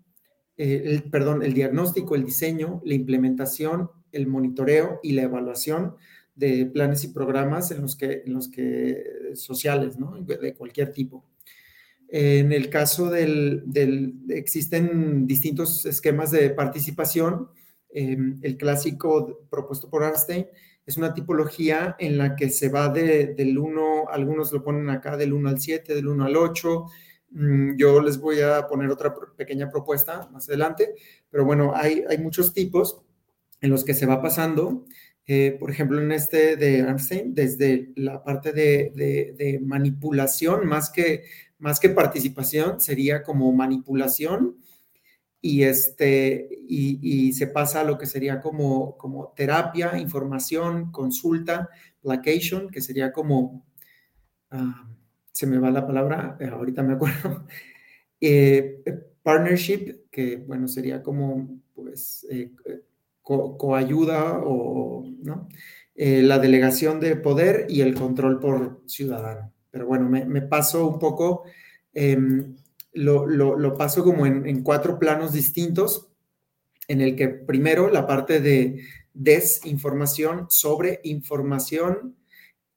eh, el, perdón, el diagnóstico, el diseño, la implementación, el monitoreo y la evaluación de planes y programas en los que, en los que sociales, ¿no? De cualquier tipo. En el caso del, del existen distintos esquemas de participación. em, el clásico propuesto por Einstein, es una tipología en la que se va del 1, algunos lo ponen acá del 1 al 7, del 1 al 8. Mm, yo les voy a poner otra pequeña propuesta más adelante, pero bueno, hay, hay muchos tipos en los que se va pasando. Eh, por ejemplo, en este de Einstein, desde la parte de, manipulación, más que, más que participación, sería como manipulación y, este, y, se pasa a lo que sería como, como terapia, información, consulta, placation, que sería como, ah, se me va la palabra, eh, ahorita me acuerdo, [laughs] eh, partnership, que bueno, sería como, pues, eh, coayuda o, ¿no? la delegación de poder y el control por ciudadano. Pero bueno, me, paso un poco em, lo, paso como en, cuatro planos distintos, en el que primero la parte de desinformación sobre información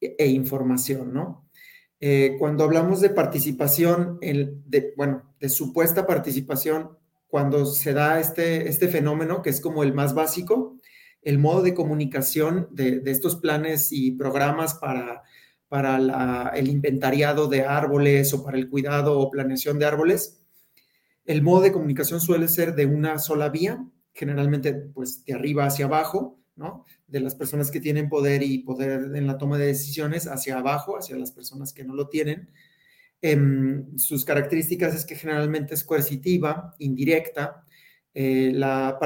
e, e información, ¿no? Eh, cuando hablamos de participación, el, bueno, de supuesta participación, cuando se da este, este fenómeno, que es como el más básico, el modo de comunicación de, estos planes y programas para para el inventariado de árboles o para el cuidado o planeación de árboles, el modo de comunicación suele ser de una sola vía, generalmente pues de arriba hacia abajo, ¿no? De las personas que tienen poder y poder en la toma de decisiones hacia abajo, hacia las personas que no lo tienen. Em, sus características es que generalmente es coercitiva, indirecta, eh, la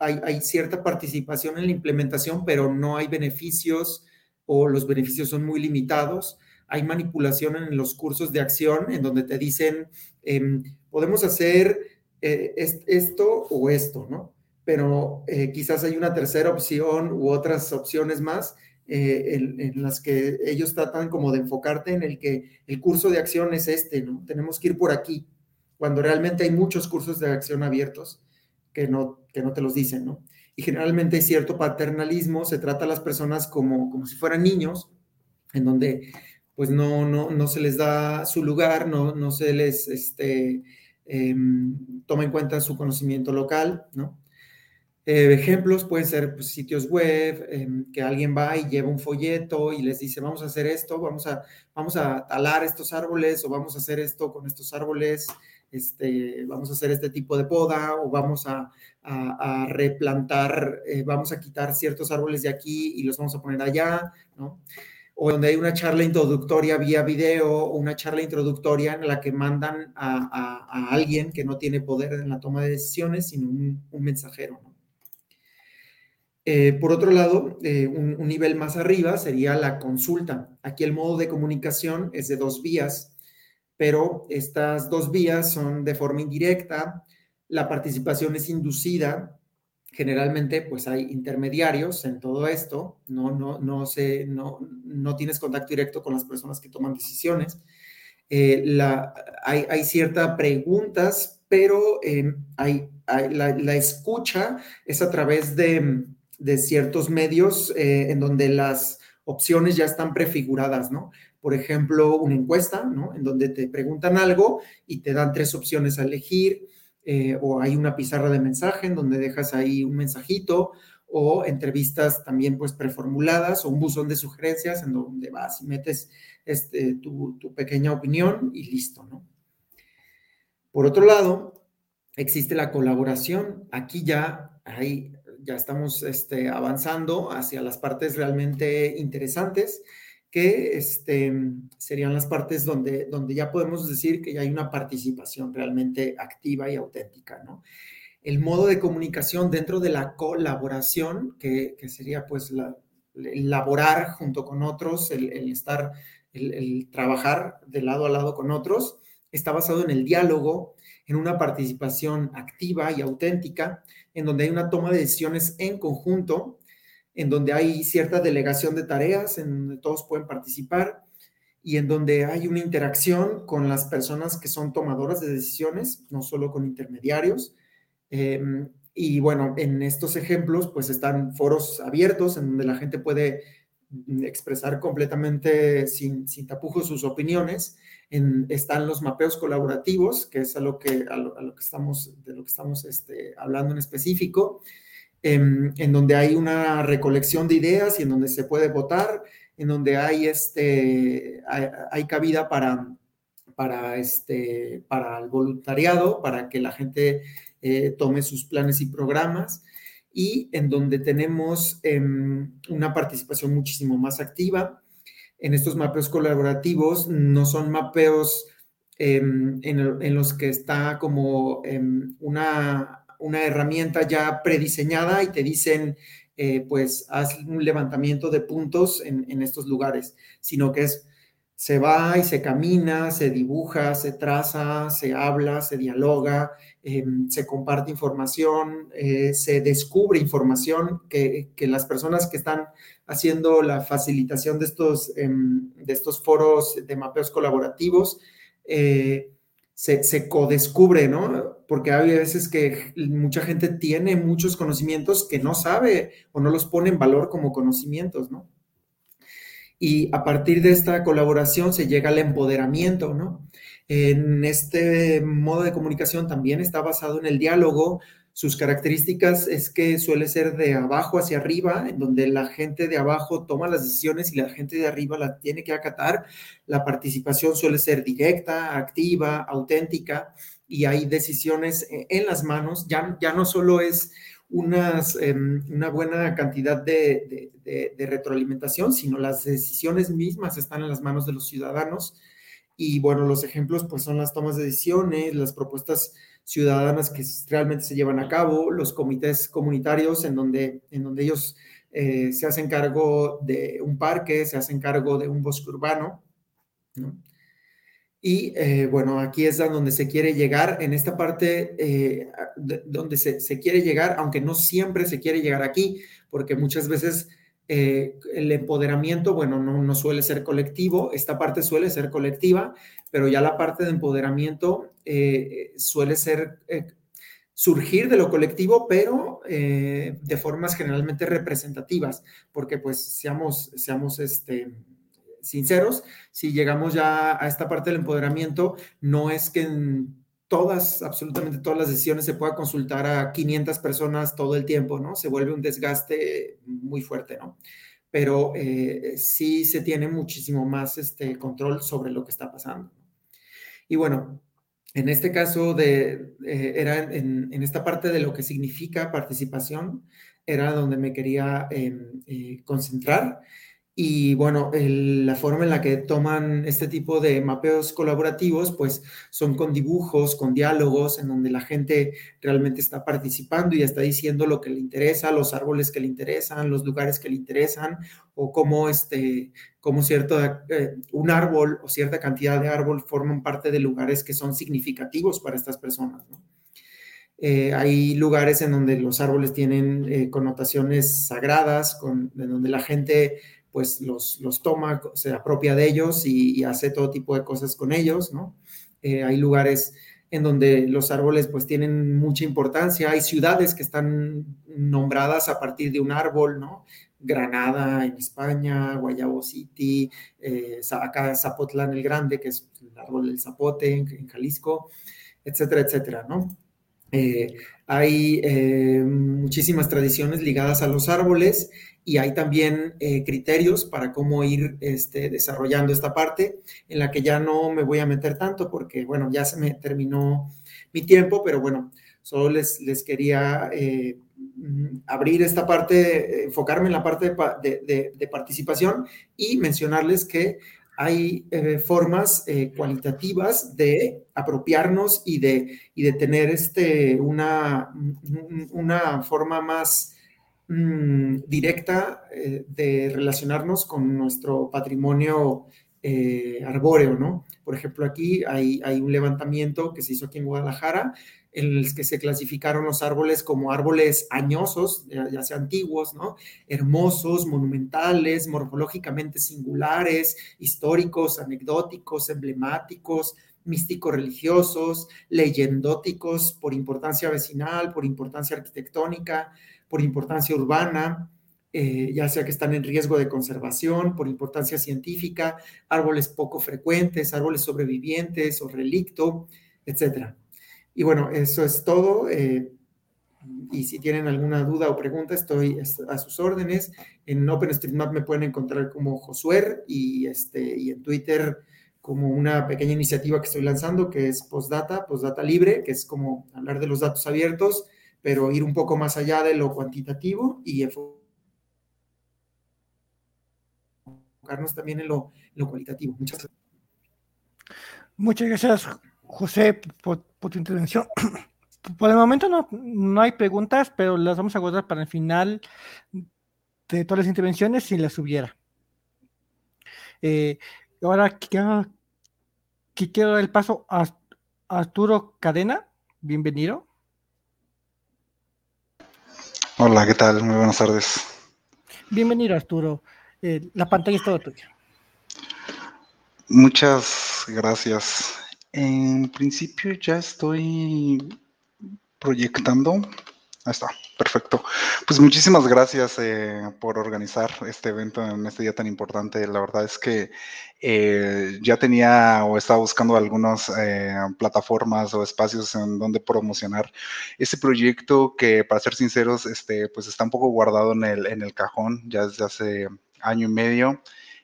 hay, cierta participación en la implementación, pero no hay beneficios o los beneficios son muy limitados. Hay manipulación en los cursos de acción en donde te dicen, em, podemos hacer eh, esto o esto, ¿no? Pero eh, quizás hay una tercera opción u otras opciones más eh, en, las que ellos tratan como de enfocarte en el que el curso de acción es este, ¿no? Tenemos que ir por aquí, cuando realmente hay muchos cursos de acción abiertos que no, que no te los dicen, ¿no? y generalmente hay cierto paternalismo, se trata a las personas como, como si fueran niños, en donde pues no, no, no se les da su lugar, no, no se les este, em, toma en cuenta su conocimiento local, ¿no? Eh, ejemplos pueden ser pues, sitios web, em, que alguien va y lleva un folleto y les dice, vamos a hacer esto, vamos a, vamos a talar estos árboles o vamos a hacer esto con estos árboles, este, vamos a hacer este tipo de poda o vamos a, replantar, eh, vamos a quitar ciertos árboles de aquí y los vamos a poner allá, ¿no? O donde hay una charla introductoria vía video o una charla introductoria en la que mandan a, alguien que no tiene poder en la toma de decisiones, sino un, mensajero, ¿no? Eh, por otro lado, eh, un, nivel más arriba sería la consulta. Aquí el modo de comunicación es de dos vías pero estas dos vías son de forma indirecta, la participación es inducida, generalmente pues hay intermediarios en todo esto, no, no, no, se, no, no tienes contacto directo con las personas que toman decisiones. Eh, hay, ciertas preguntas, pero la, escucha es a través de, de ciertos medios eh, en donde las opciones ya están prefiguradas, ¿no? por ejemplo, una encuesta, ¿no? En donde te preguntan algo y te dan tres opciones a elegir, eh, o hay una pizarra de mensaje en donde dejas ahí un mensajito, o entrevistas también pues preformuladas, o un buzón de sugerencias en donde vas y metes este, tu, pequeña opinión y listo, ¿no? Por otro lado, existe la colaboración. Aquí ya hay, ya estamos este, avanzando hacia las partes realmente interesantes que este, serían las partes donde, donde ya podemos decir que ya hay una participación realmente activa y auténtica, ¿no? El modo de comunicación dentro de la colaboración, que, sería pues la, el laborar junto con otros, el, estar, el, el, trabajar de lado a lado con otros, está basado en el diálogo, en una participación activa y auténtica, en donde hay una toma de decisiones en conjunto en donde hay cierta delegación de tareas, en donde todos pueden participar y en donde hay una interacción con las personas que son tomadoras de decisiones, no solo con intermediarios. Em, y bueno, en estos ejemplos, pues están foros abiertos en donde la gente puede expresar completamente sin, sin tapujos sus opiniones. En, están los mapeos colaborativos, que es a lo que, a lo, que estamos, de lo que estamos este, hablando en específico em, en, donde hay una recolección de ideas y en donde se puede votar, en donde hay, este, hay, cabida para, para, este, para el voluntariado, para que la gente eh, tome sus planes y programas y en donde tenemos em, una participación muchísimo más activa. En estos mapeos colaborativos no son mapeos em, en, los que está como em, una, una, herramienta ya prediseñada y te dicen, eh, pues haz un levantamiento de puntos en, en estos lugares, sino que es se va y se camina, se dibuja, se traza, se habla, se dialoga, em, se comparte información, eh, se descubre información que, las personas que están haciendo la facilitación de estos, em, de estos foros de mapeos colaborativos eh, se, se codescubre, ¿no? Porque hay veces que mucha gente tiene muchos conocimientos que no sabe o no los pone en valor como conocimientos, ¿no? Y a partir de esta colaboración se llega al empoderamiento, ¿no? En este modo de comunicación también está basado en el diálogo. Sus características es que suele ser de abajo hacia arriba, en donde la gente de abajo toma las decisiones y la gente de arriba las tiene que acatar. La participación suele ser directa, activa, auténtica y hay decisiones en las manos. Ya, ya no solo es unas, em, una buena cantidad de, retroalimentación, sino las decisiones mismas están en las manos de los ciudadanos. Y bueno, los ejemplos pues son las tomas de decisiones, las propuestas ciudadanas que realmente se llevan a cabo, los comités comunitarios en donde, en donde ellos eh, se hacen cargo de un parque, se hacen cargo de un bosque urbano. ¿no? Y eh, bueno, aquí es donde se quiere llegar, en esta parte eh, donde se, quiere llegar, aunque no siempre se quiere llegar aquí, porque muchas veces eh, el empoderamiento, bueno, no, no, suele ser colectivo, esta parte suele ser colectiva, pero ya la parte de empoderamiento suele ser surgir de lo colectivo, pero de formas generalmente representativas, porque pues seamos, seamos este sinceros, si llegamos ya a esta parte del empoderamiento, no es que en todas, absolutamente todas las decisiones se pueda consultar a 500 personas todo el tiempo, ¿no? Se vuelve un desgaste muy fuerte, ¿no? Pero eh, sí se tiene muchísimo más este control sobre lo que está pasando. Y bueno, en este caso de, eh, era en, esta parte de lo que significa participación, era donde me quería em, eh, concentrar y bueno, la forma en la que toman este tipo de mapeos colaborativos, pues son con dibujos, con diálogos, en donde la gente realmente está participando y está diciendo lo que le interesa, los árboles que le interesan, los lugares que le interesan, o cómo, este, cómo cierto, eh, un árbol o cierta cantidad de árbol forman parte de lugares que son significativos para estas personas. Eh, hay lugares en donde los árboles tienen eh, connotaciones sagradas, con, en donde la gente pues los, los toma, se apropia de ellos y, hace todo tipo de cosas con ellos, ¿no? Eh, hay lugares en donde los árboles pues tienen mucha importancia, hay ciudades que están nombradas a partir de un árbol, ¿no? Granada en España, Guayabo City, eh, acá Zapotlán el Grande, que es el árbol del zapote en, Jalisco, etcétera, etcétera, ¿no? Eh, hay muchísimas tradiciones ligadas a los árboles y hay también eh, criterios para cómo ir este, desarrollando esta parte, en la que ya no me voy a meter tanto porque, bueno, ya se me terminó mi tiempo, pero bueno, solo les, les quería eh, mm, abrir esta parte, enfocarme en la parte de, participación y mencionarles que hay eh, formas cualitativas de apropiarnos y de, y de tener este, una, una forma más Mm, directa eh, de relacionarnos con nuestro patrimonio eh, arbóreo, ¿no? Por ejemplo, aquí hay, un levantamiento que se hizo aquí en Guadalajara, en el que se clasificaron los árboles como árboles añosos, ya, sea antiguos, ¿no? Hermosos, monumentales, morfológicamente singulares, históricos, anecdóticos, emblemáticos, místico-religiosos, leyendóticos por importancia vecinal, por importancia arquitectónica, por importancia urbana, eh, ya sea que están en riesgo de conservación, por importancia científica, árboles poco frecuentes, árboles sobrevivientes o relicto, etc. Y bueno, eso es todo. Eh, y si tienen alguna duda o pregunta, estoy a sus órdenes. En OpenStreetMap me pueden encontrar como Josuer y, este, y en Twitter como una pequeña iniciativa que estoy lanzando que es Postdata, Postdata Libre, que es como hablar de los datos abiertos, pero ir un poco más allá de lo cuantitativo y enfocarnos también en lo, cualitativo. Muchas gracias. Muchas gracias, José, por, tu intervención. [clears throat] Por el momento no, no hay preguntas, pero las vamos a guardar para el final de todas las intervenciones si las hubiera. Eh, ahora quiero, quiero dar el paso a Arturo Cadena. Bienvenido. Hola, ¿qué tal? Muy buenas tardes. Bienvenido, Arturo. Eh, la pantalla es toda tuya. Muchas gracias. En principio ya estoy proyectando. Ahí está, perfecto. Pues muchísimas gracias eh, por organizar este evento en este día tan importante. La verdad es que eh, ya tenía o estaba buscando algunas eh, plataformas o espacios en donde promocionar este proyecto que, para ser sinceros, este, pues está un poco guardado en el, en el cajón ya desde hace año y medio.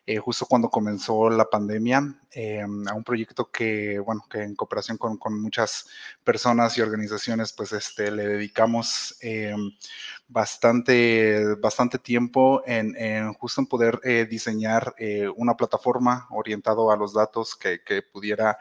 Eh, justo cuando comenzó la pandemia, eh, a un proyecto que, bueno, que en cooperación con, con, muchas personas y organizaciones, pues este, le dedicamos eh, bastante, bastante tiempo en, en justo en poder diseñar una plataforma orientado a los datos que, que pudiera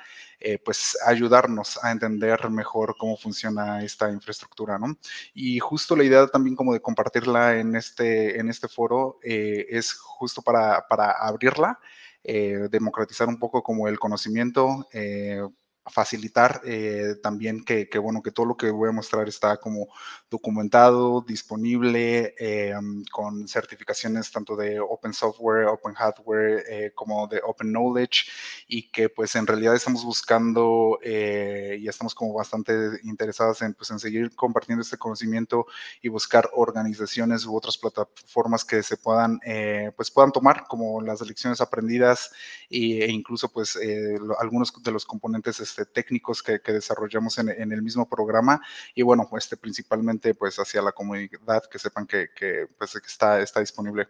eh, pues ayudarnos a entender mejor cómo funciona esta infraestructura, ¿no? Y justo la idea también como de compartirla en este, en este foro es justo para, para abrirla, democratizar un poco como el conocimiento, facilitar eh, también que, que, bueno, que todo lo que voy a mostrar está como documentado, disponible, eh, con certificaciones tanto de Open Software, Open Hardware, eh, como de Open Knowledge, y que pues en realidad estamos buscando y estamos como bastante interesadas en, pues, en seguir compartiendo este conocimiento y buscar organizaciones u otras plataformas que se puedan, pues puedan tomar como las lecciones aprendidas e incluso pues algunos de los componentes este, técnicos que, desarrollamos en, el mismo programa y bueno, este, principalmente pues hacia la comunidad que sepan que, pues, está, está disponible.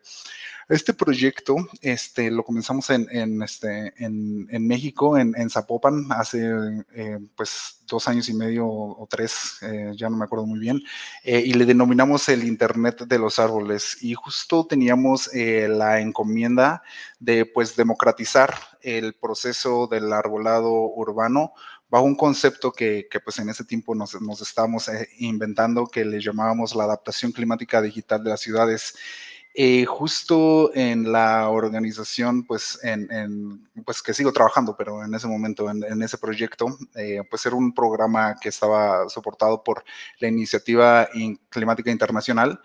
Este proyecto este, lo comenzamos en, este, en, México, en, Zapopan, hace eh, pues dos años y medio o tres, eh, ya no me acuerdo muy bien, eh, y le denominamos el Internet de los Árboles. Y justo teníamos la encomienda de pues democratizar el proceso del arbolado urbano bajo un concepto que, pues en ese tiempo nos, nos estábamos inventando que le llamábamos la adaptación climática digital de las ciudades. Eh, justo en la organización, pues, en, pues que sigo trabajando, pero en ese momento, en, ese proyecto, eh, pues era un programa que estaba soportado por la Iniciativa Climática Internacional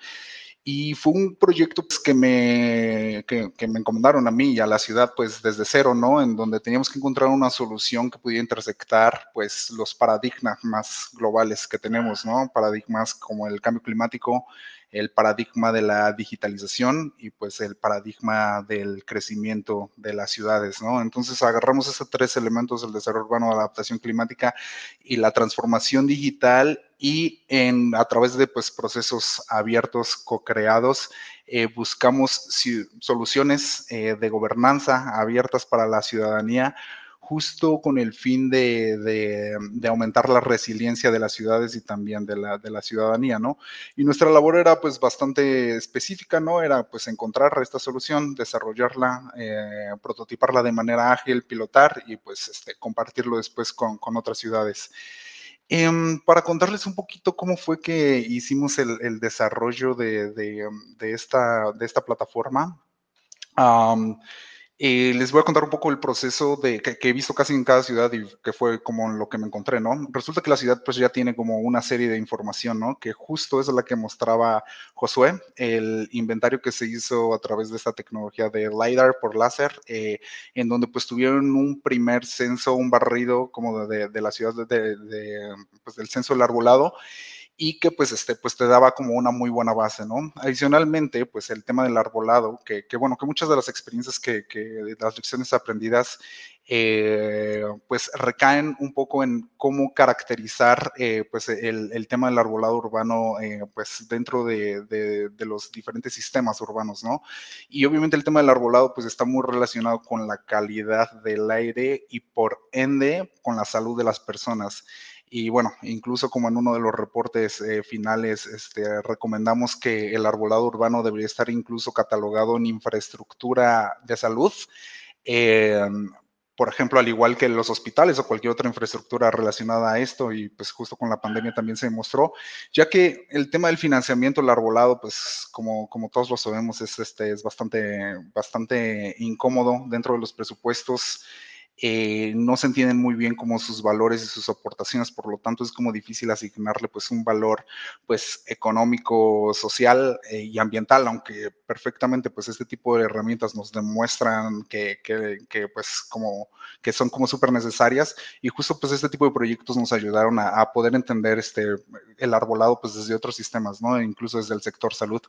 y fue un proyecto pues, que, me, que, me encomendaron a mí y a la ciudad pues desde cero, ¿no? En donde teníamos que encontrar una solución que pudiera intersectar pues los paradigmas más globales que tenemos, ¿no? Paradigmas como el cambio climático, el paradigma de la digitalización y pues el paradigma del crecimiento de las ciudades, ¿no? Entonces agarramos esos tres elementos del desarrollo urbano, la adaptación climática y la transformación digital y en, a través de pues, procesos abiertos, co-creados, eh, buscamos soluciones eh, de gobernanza abiertas para la ciudadanía justo con el fin de, aumentar la resiliencia de las ciudades y también de la, de la, ciudadanía, ¿no? Y nuestra labor era pues bastante específica, ¿no? Era pues encontrar esta solución, desarrollarla, eh, prototiparla de manera ágil, pilotar y pues este, compartirlo después con, otras ciudades. Em, para contarles un poquito cómo fue que hicimos el, desarrollo de, esta, de esta plataforma. Les voy a contar un poco el proceso de, que, he visto casi en cada ciudad y que fue como lo que me encontré, ¿no? Resulta que la ciudad pues ya tiene como una serie de información, ¿no? Que justo es la que mostraba Josué, el inventario que se hizo a través de esta tecnología de LiDAR por láser, eh, en donde pues tuvieron un primer censo, un barrido como de, de la ciudad de, pues, del censo del arbolado y que pues, este, pues te daba como una muy buena base, ¿no? Adicionalmente, pues el tema del arbolado, que, que bueno, que muchas de las experiencias que, que las lecciones aprendidas eh, pues recaen un poco en cómo caracterizar eh, pues el, el, tema del arbolado urbano eh, pues dentro de, de, de, los diferentes sistemas urbanos, ¿no? Y obviamente el tema del arbolado pues está muy relacionado con la calidad del aire y por ende con la salud de las personas. Y bueno, incluso como en uno de los reportes eh, finales, este, recomendamos que el arbolado urbano debería estar incluso catalogado en infraestructura de salud. Eh, por ejemplo, al igual que los hospitales o cualquier otra infraestructura relacionada a esto, y pues justo con la pandemia también se demostró, ya que el tema del financiamiento, el arbolado, pues como, como todos lo sabemos, es, este, es bastante, bastante incómodo dentro de los presupuestos eh, no se entienden muy bien como sus valores y sus aportaciones, por lo tanto es como difícil asignarle pues un valor pues económico, social eh, y ambiental, aunque perfectamente pues este tipo de herramientas nos demuestran que, que, pues como que son como súper necesarias y justo pues este tipo de proyectos nos ayudaron a, poder entender este el arbolado pues desde otros sistemas, ¿no? Incluso desde el sector salud.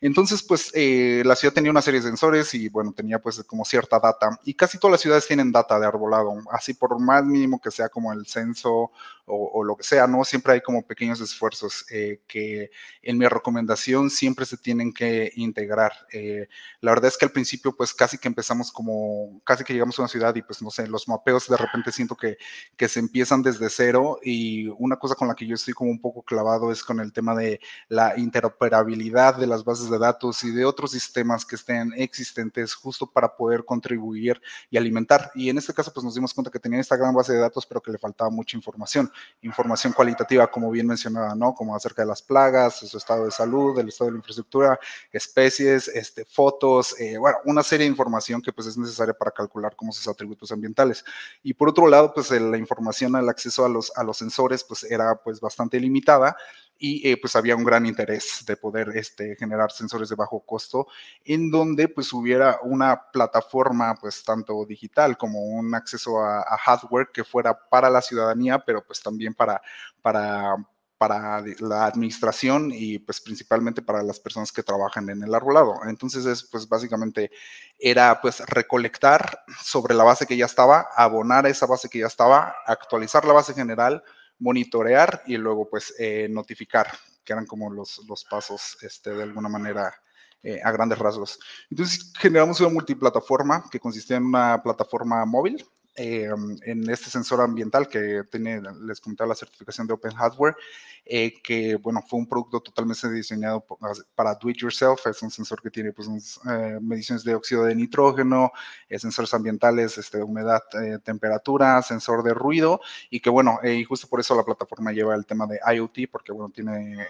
Entonces pues eh, la ciudad tenía una serie de sensores y bueno, tenía pues como cierta data y casi todas las ciudades tienen data de arbolado, así por más mínimo que sea como el censo o, o lo que sea, ¿no? Siempre hay como pequeños esfuerzos eh, que en mi recomendación siempre se tienen que integrar. Eh, la verdad es que al principio pues casi que empezamos como, casi que llegamos a una ciudad y pues no sé, los mapeos de repente siento que, que se empiezan desde cero y una cosa con la que yo estoy como un poco clavado es con el tema de la interoperabilidad de las bases de datos y de otros sistemas que estén existentes justo para poder contribuir y alimentar. Y en este caso pues nos dimos cuenta que tenía esta gran base de datos pero que le faltaba mucha información información cualitativa, como bien mencionaba, ¿no? Como acerca de las plagas, su estado de salud, el estado de la infraestructura, especies, este, fotos, eh, bueno, una serie de información que pues es necesaria para calcular como sus atributos ambientales. Y por otro lado, pues la información, el acceso a los, a los sensores, pues era pues bastante limitada y eh, pues había un gran interés de poder este, generar sensores de bajo costo en donde pues hubiera una plataforma pues tanto digital como un acceso a, a hardware que fuera para la ciudadanía, pero pues también para, para, para la administración y pues principalmente para las personas que trabajan en el arbolado. Entonces es pues básicamente era pues recolectar sobre la base que ya estaba, abonar a esa base que ya estaba, actualizar la base general, monitorear y luego pues eh, notificar, que eran como los, los pasos este, de alguna manera eh, a grandes rasgos. Entonces generamos una multiplataforma que consistía en una plataforma móvil eh, en este sensor ambiental que tiene, les comenté la certificación de Open Hardware, eh, que bueno, fue un producto totalmente diseñado para do it yourself, es un sensor que tiene pues eh, mediciones de óxido de nitrógeno, eh, sensores ambientales, este, humedad, eh, temperatura, sensor de ruido, y que bueno, y justo por eso la plataforma lleva el tema de IoT, porque bueno, tiene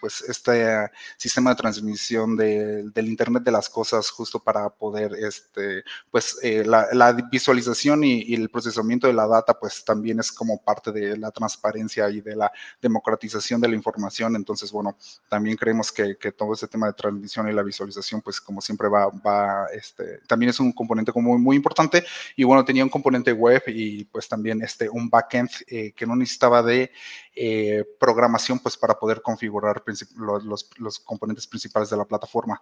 pues este sistema de transmisión de, del Internet de las cosas justo para poder, este, pues la, la visualización y y el procesamiento de la data pues también es como parte de la transparencia y de la democratización de la información. Entonces, bueno, también creemos que, que todo ese tema de transmisión y la visualización pues como siempre va, va este, también es un componente como muy, importante y bueno, tenía un componente web y pues también este, un backend eh, que no necesitaba de eh, programación pues para poder configurar los, los componentes principales de la plataforma.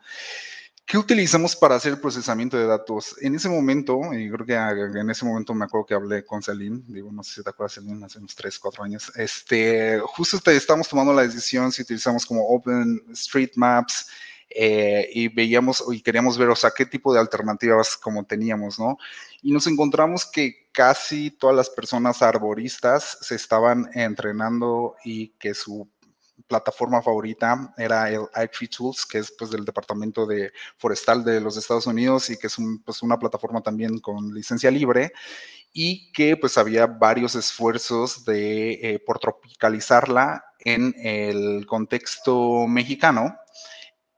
¿Qué utilizamos para hacer el procesamiento de datos? En ese momento, y creo que en ese momento me acuerdo que hablé con Celine, digo, no sé si te acuerdas, Celine, hace unos 3, 4 años, este, justo estábamos tomando la decisión si utilizamos como Open Street Maps eh, y veíamos y queríamos ver, o sea, qué tipo de alternativas como teníamos, ¿no? Y nos encontramos que casi todas las personas arboristas se estaban entrenando y que su plataforma favorita era el iTree Tools, que es pues del Departamento de Forestal de los Estados Unidos y que es un, pues, una plataforma también con licencia libre y que pues había varios esfuerzos de, eh, por tropicalizarla en el contexto mexicano.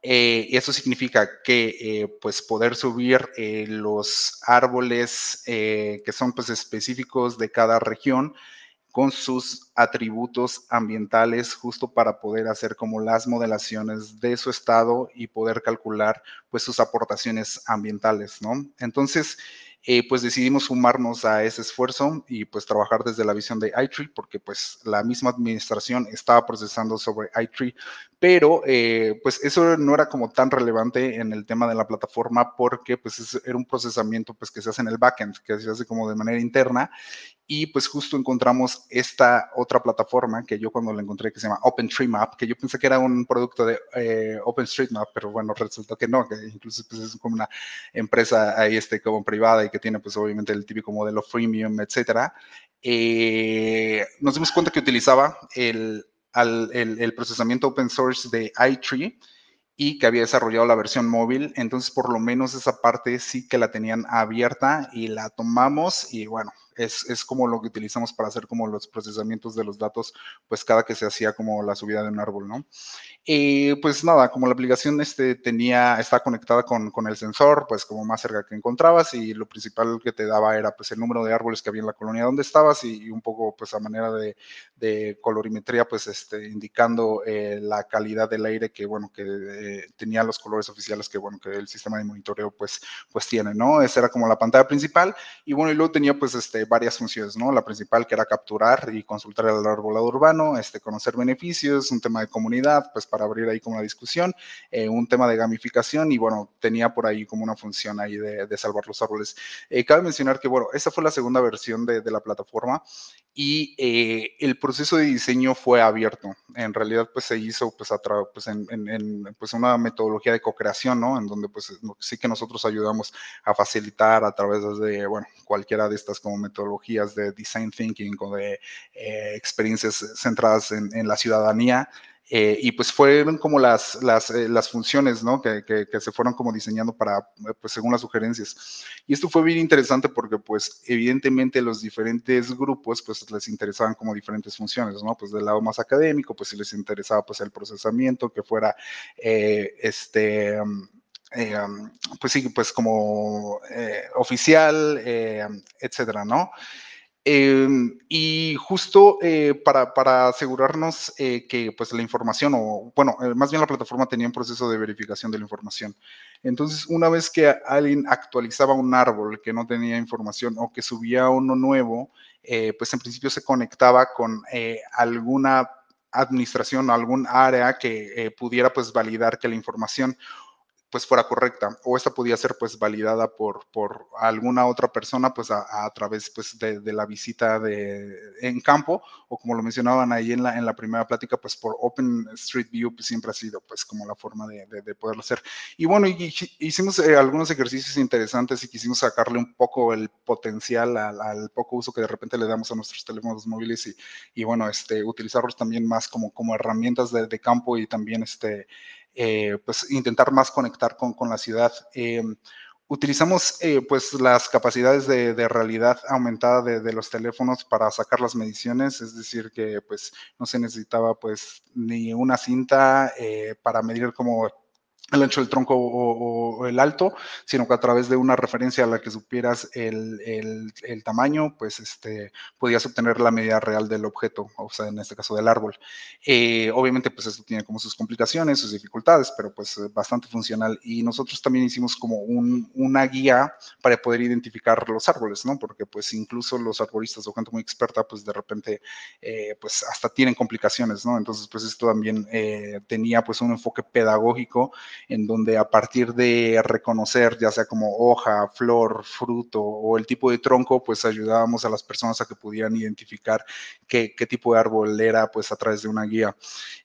Eh, eso significa que eh, pues poder subir eh, los árboles eh, que son pues específicos de cada región con sus atributos ambientales justo para poder hacer como las modelaciones de su estado y poder calcular pues sus aportaciones ambientales, ¿no? Entonces, eh, pues decidimos sumarnos a ese esfuerzo y pues trabajar desde la visión de iTree, porque pues la misma administración estaba procesando sobre iTree, pero eh, pues eso no era como tan relevante en el tema de la plataforma porque pues era un procesamiento pues que se hace en el backend, que se hace como de manera interna y pues justo encontramos esta otra plataforma que yo cuando la encontré que se llama OpenTreeMap, que yo pensé que era un producto de eh, OpenStreetMap, pero bueno, resultó que no, que incluso pues, es como una empresa ahí este, como privada y que tiene pues obviamente el típico modelo freemium, etcétera. Eh, nos dimos cuenta que utilizaba el, el, el procesamiento open source de iTree y que había desarrollado la versión móvil. Entonces, por lo menos esa parte sí que la tenían abierta y la tomamos y bueno, es, es, como lo que utilizamos para hacer como los procesamientos de los datos, pues cada que se hacía como la subida de un árbol, ¿no? Y pues nada, como la aplicación este, tenía, está conectada con, con, el sensor, pues como más cerca que encontrabas y lo principal que te daba era pues el número de árboles que había en la colonia donde estabas y, un poco pues a manera de, de colorimetría pues este, indicando eh, la calidad del aire que bueno, que eh, tenía los colores oficiales que bueno, que el sistema de monitoreo pues, pues tiene, ¿no? Esa era como la pantalla principal y bueno, y luego tenía pues este, varias funciones, ¿no? La principal que era capturar y consultar el arbolado urbano, este, conocer beneficios, un tema de comunidad, pues para abrir ahí como una discusión, eh, un tema de gamificación y bueno, tenía por ahí como una función ahí de, de salvar los árboles. Eh, cabe mencionar que bueno, esta fue la segunda versión de, de la plataforma y eh, el proceso de diseño fue abierto. En realidad, pues se hizo pues, a pues, en, en, pues una metodología de co-creación, ¿no? En donde pues sí que nosotros ayudamos a facilitar a través de, bueno, cualquiera de estas como metodologías de design thinking o de eh, experiencias centradas en, en la ciudadanía, eh, y pues fueron como las, las, eh, las funciones, ¿no? Que, que, que, se fueron como diseñando para, eh, pues según las sugerencias. Y esto fue bien interesante porque pues evidentemente los diferentes grupos pues les interesaban como diferentes funciones, ¿no? Pues del lado más académico, pues si les interesaba pues el procesamiento, que fuera este... Eh, pues sí, pues como eh, oficial, eh, etcétera, ¿no? Em, y justo eh, para, para, asegurarnos eh, que pues la información, o bueno, eh, más bien la plataforma tenía un proceso de verificación de la información. Entonces, una vez que alguien actualizaba un árbol que no tenía información o que subía uno nuevo, pues en principio se conectaba con alguna administración o algún área que pudiera pues validar que la información pues fuera correcta o esta podía ser pues validada por, por alguna otra persona pues a, través pues de, la visita de, en campo o como lo mencionaban ahí en la, en la primera plática pues por Open Street View pues siempre ha sido pues como la forma de, de poderlo hacer. Y bueno hicimos eh, algunos ejercicios interesantes y quisimos sacarle un poco el potencial al, al, poco uso que de repente le damos a nuestros teléfonos móviles y, y bueno este utilizarlos también más como, como herramientas de campo y también este eh, pues intentar más conectar con, con la ciudad. Eh, utilizamos eh, pues las capacidades de, de realidad aumentada de, de, los teléfonos para sacar las mediciones, es decir, que pues no se necesitaba pues ni una cinta eh, para medir como el ancho del tronco o, o, el alto, sino que a través de una referencia a la que supieras el, el, el, tamaño, pues este, podías obtener la medida real del objeto, o sea, en este caso del árbol. Eh, obviamente, pues esto tiene como sus complicaciones, sus dificultades, pero pues bastante funcional. Y nosotros también hicimos como un, una guía para poder identificar los árboles, ¿no? Porque pues incluso los arbolistas o gente muy experta, pues de repente, eh, pues hasta tienen complicaciones, ¿no? Entonces, pues esto también eh, tenía pues un enfoque pedagógico en donde a partir de reconocer, ya sea como hoja, flor, fruto o el tipo de tronco, pues ayudábamos a las personas a que pudieran identificar qué, tipo de árbol era, pues a través de una guía.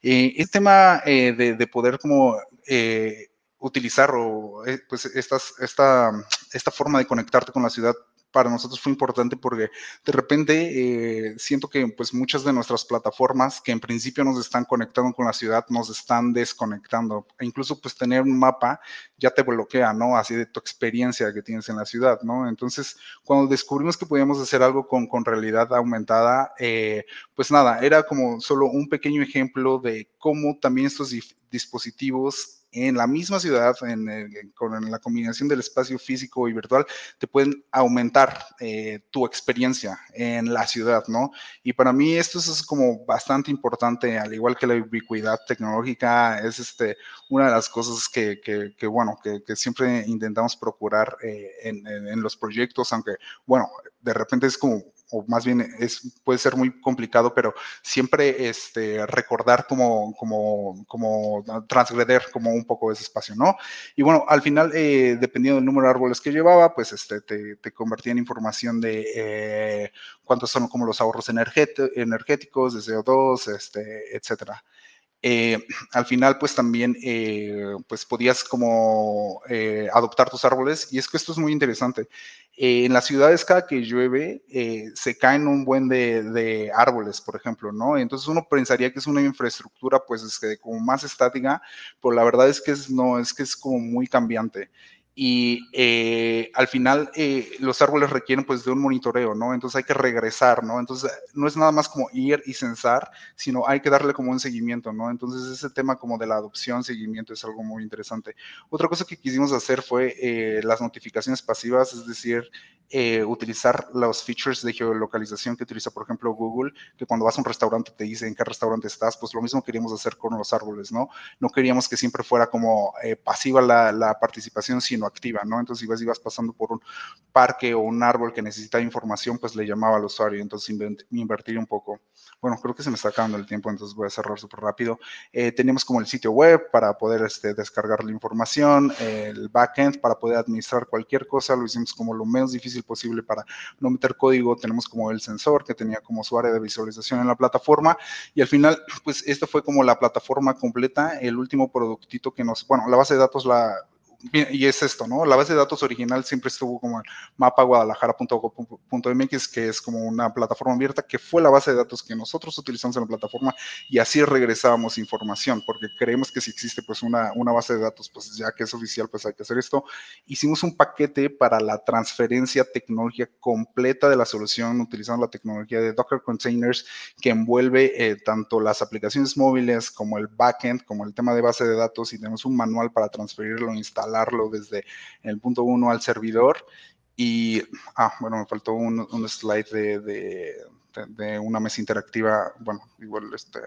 Eh, este tema eh, de, de, poder como... Eh, utilizar o eh, pues esta, esta forma de conectarte con la ciudad para nosotros fue importante porque de repente eh, siento que pues muchas de nuestras plataformas que en principio nos están conectando con la ciudad nos están desconectando. E incluso pues tener un mapa ya te bloquea, ¿no? Así de tu experiencia que tienes en la ciudad, ¿no? Entonces, cuando descubrimos que podíamos hacer algo con, con realidad aumentada, eh, pues nada, era como solo un pequeño ejemplo de cómo también estos dispositivos en la misma ciudad, en, con la combinación del espacio físico y virtual, te pueden aumentar eh, tu experiencia en la ciudad, ¿no? Y para mí esto es como bastante importante, al igual que la ubicuidad tecnológica, es este, una de las cosas que, que, bueno, que, que, siempre intentamos procurar eh, en, en los proyectos, aunque, bueno, de repente es como o más bien es, puede ser muy complicado, pero siempre este, recordar como, como, como transgreder como un poco ese espacio, ¿no? Y bueno, al final, eh, dependiendo del número de árboles que llevaba, pues este, te, te convertía en información de eh, cuántos son como los ahorros energéticos, de CO2, este, etcétera. Eh, [clears throat] al final pues también eh, pues podías como eh, adoptar tus árboles y es que esto es muy interesante. en las ciudades cada que llueve se caen un buen de, árboles, por ejemplo, ¿no? Entonces uno pensaría que es una infraestructura pues es que como más estática, pero la verdad es que es, no, es que es como muy cambiante y eh, al final eh, los árboles requieren pues de un monitoreo, ¿no? Entonces hay que regresar, ¿no? Entonces no es nada más como ir y censar, sino hay que darle como un seguimiento, ¿no? Entonces ese tema como de la adopción, seguimiento es algo muy interesante. Otra cosa que quisimos hacer fue eh, las notificaciones pasivas, es decir, utilizar los features de geolocalización que utiliza, por ejemplo, Google, que cuando vas a un restaurante te dice en qué restaurante estás, pues lo mismo queríamos hacer con los árboles, ¿no? No queríamos que siempre fuera como pasiva la, la participación, sino activa, ¿no? Entonces, si ibas, pasando por un parque o un árbol que necesita información, pues le llamaba al usuario, entonces invertir un poco. Bueno, creo que se me está acabando el tiempo, entonces voy a cerrar súper rápido. Eh, teníamos como el sitio web para poder este, descargar la información, el backend para poder administrar cualquier cosa, lo hicimos como lo menos difícil posible para no meter código, tenemos como el sensor que tenía como su área de visualización en la plataforma y al final, pues esto fue como la plataforma completa, el último productito que nos, bueno, la base de datos la y es esto, ¿no? La base de datos original siempre estuvo como guadalajara.gov.mx, que es como una plataforma abierta, que fue la base de datos que nosotros utilizamos en la plataforma y así regresábamos información, porque creemos que si existe pues una, una base de datos, pues ya que es oficial, pues hay que hacer esto. Hicimos un paquete para la transferencia tecnológica completa de la solución utilizando la tecnología de Docker Containers que envuelve eh, tanto las aplicaciones móviles como el backend, como el tema de base de datos y tenemos un manual para transferirlo, instalar desde el punto 1 al servidor. Y, ah, bueno, me faltó un, slide de, de, de, una mesa interactiva, bueno, igual este,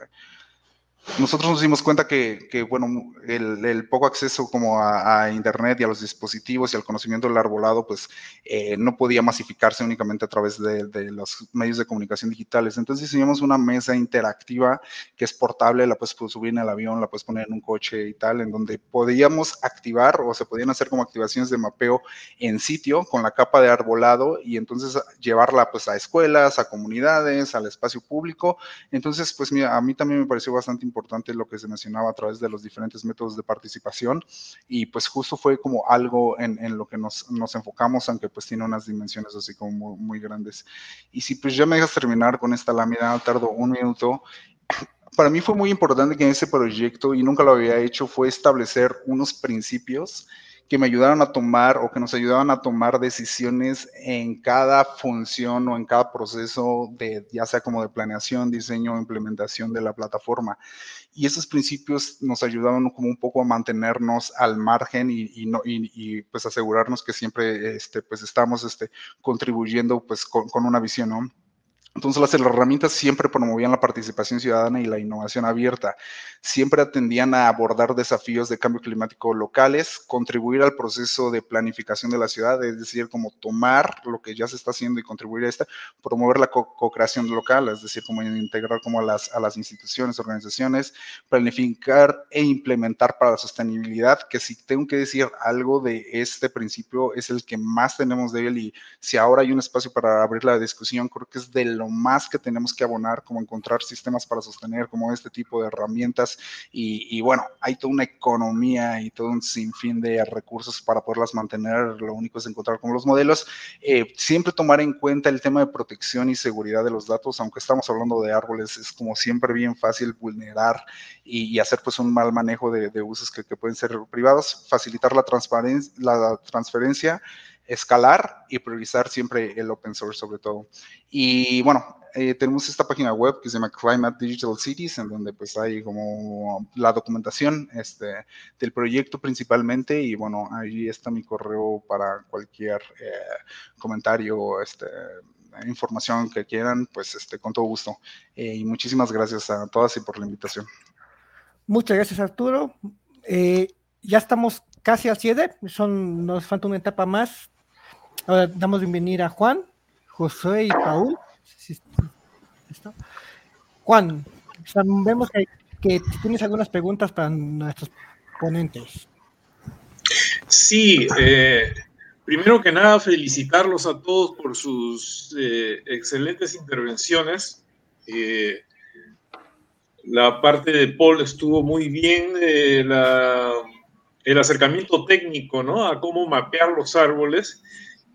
nosotros nos dimos cuenta que, que bueno, el, poco acceso como a, Internet y a los dispositivos y al conocimiento del arbolado, pues eh, no podía masificarse únicamente a través de, de, los medios de comunicación digitales. Entonces diseñamos una mesa interactiva que es portable, la puedes subir en el avión, la puedes poner en un coche y tal, en donde podíamos activar o se podían hacer como activaciones de mapeo en sitio con la capa de arbolado y entonces llevarla pues a escuelas, a comunidades, al espacio público. Entonces, pues mira, a mí también me pareció bastante importante lo que se mencionaba a través de los diferentes métodos de participación y pues justo fue como algo en, en lo que nos, nos, enfocamos, aunque pues tiene unas dimensiones así como muy, grandes. Y si pues ya me dejas terminar con esta lámina, tardo un minuto. Para mí fue muy importante que en ese proyecto, y nunca lo había hecho, fue establecer unos principios que me ayudaron a tomar o que nos ayudaban a tomar decisiones en cada función o en cada proceso de ya sea como de planeación, diseño o implementación de la plataforma. Y esos principios nos ayudaban como un poco a mantenernos al margen y, y, no, y, pues asegurarnos que siempre este, pues estamos este, contribuyendo pues con, con una visión, ¿no? Entonces las herramientas siempre promovían la participación ciudadana y la innovación abierta. Siempre atendían a abordar desafíos de cambio climático locales, contribuir al proceso de planificación de la ciudad, es decir, como tomar lo que ya se está haciendo y contribuir a esta, promover la co-creación local, es decir, como integrar como a las, a las instituciones, organizaciones, planificar e implementar para la sostenibilidad, que si tengo que decir algo de este principio es el que más tenemos de él y si ahora hay un espacio para abrir la discusión, creo que es del lo más que tenemos que abonar, como encontrar sistemas para sostener, como este tipo de herramientas. Y, bueno, hay toda una economía y todo un sinfín de recursos para poderlas mantener. Lo único es encontrar como los modelos. Eh, siempre tomar en cuenta el tema de protección y seguridad de los datos, aunque estamos hablando de árboles, es como siempre bien fácil vulnerar y, hacer pues un mal manejo de, usos que, que, pueden ser privados, facilitar la, transparencia, la transferencia escalar y priorizar siempre el open source sobre todo. Y bueno, eh, tenemos esta página web que se llama Climate Digital Cities, en donde pues hay como la documentación este, del proyecto principalmente y bueno, ahí está mi correo para cualquier eh, comentario, este, información que quieran, pues este, con todo gusto. Eh, y muchísimas gracias a todas y por la invitación. Muchas gracias Arturo. ya estamos casi al cierre, son, nos falta una etapa más. Ahora damos bienvenida a Juan, José y Paul. Juan, vemos que, tienes algunas preguntas para nuestros ponentes. Sí, eh, primero que nada felicitarlos a todos por sus eh, excelentes intervenciones. Eh, la parte de Paul estuvo muy bien, el acercamiento técnico, ¿no? A cómo mapear los árboles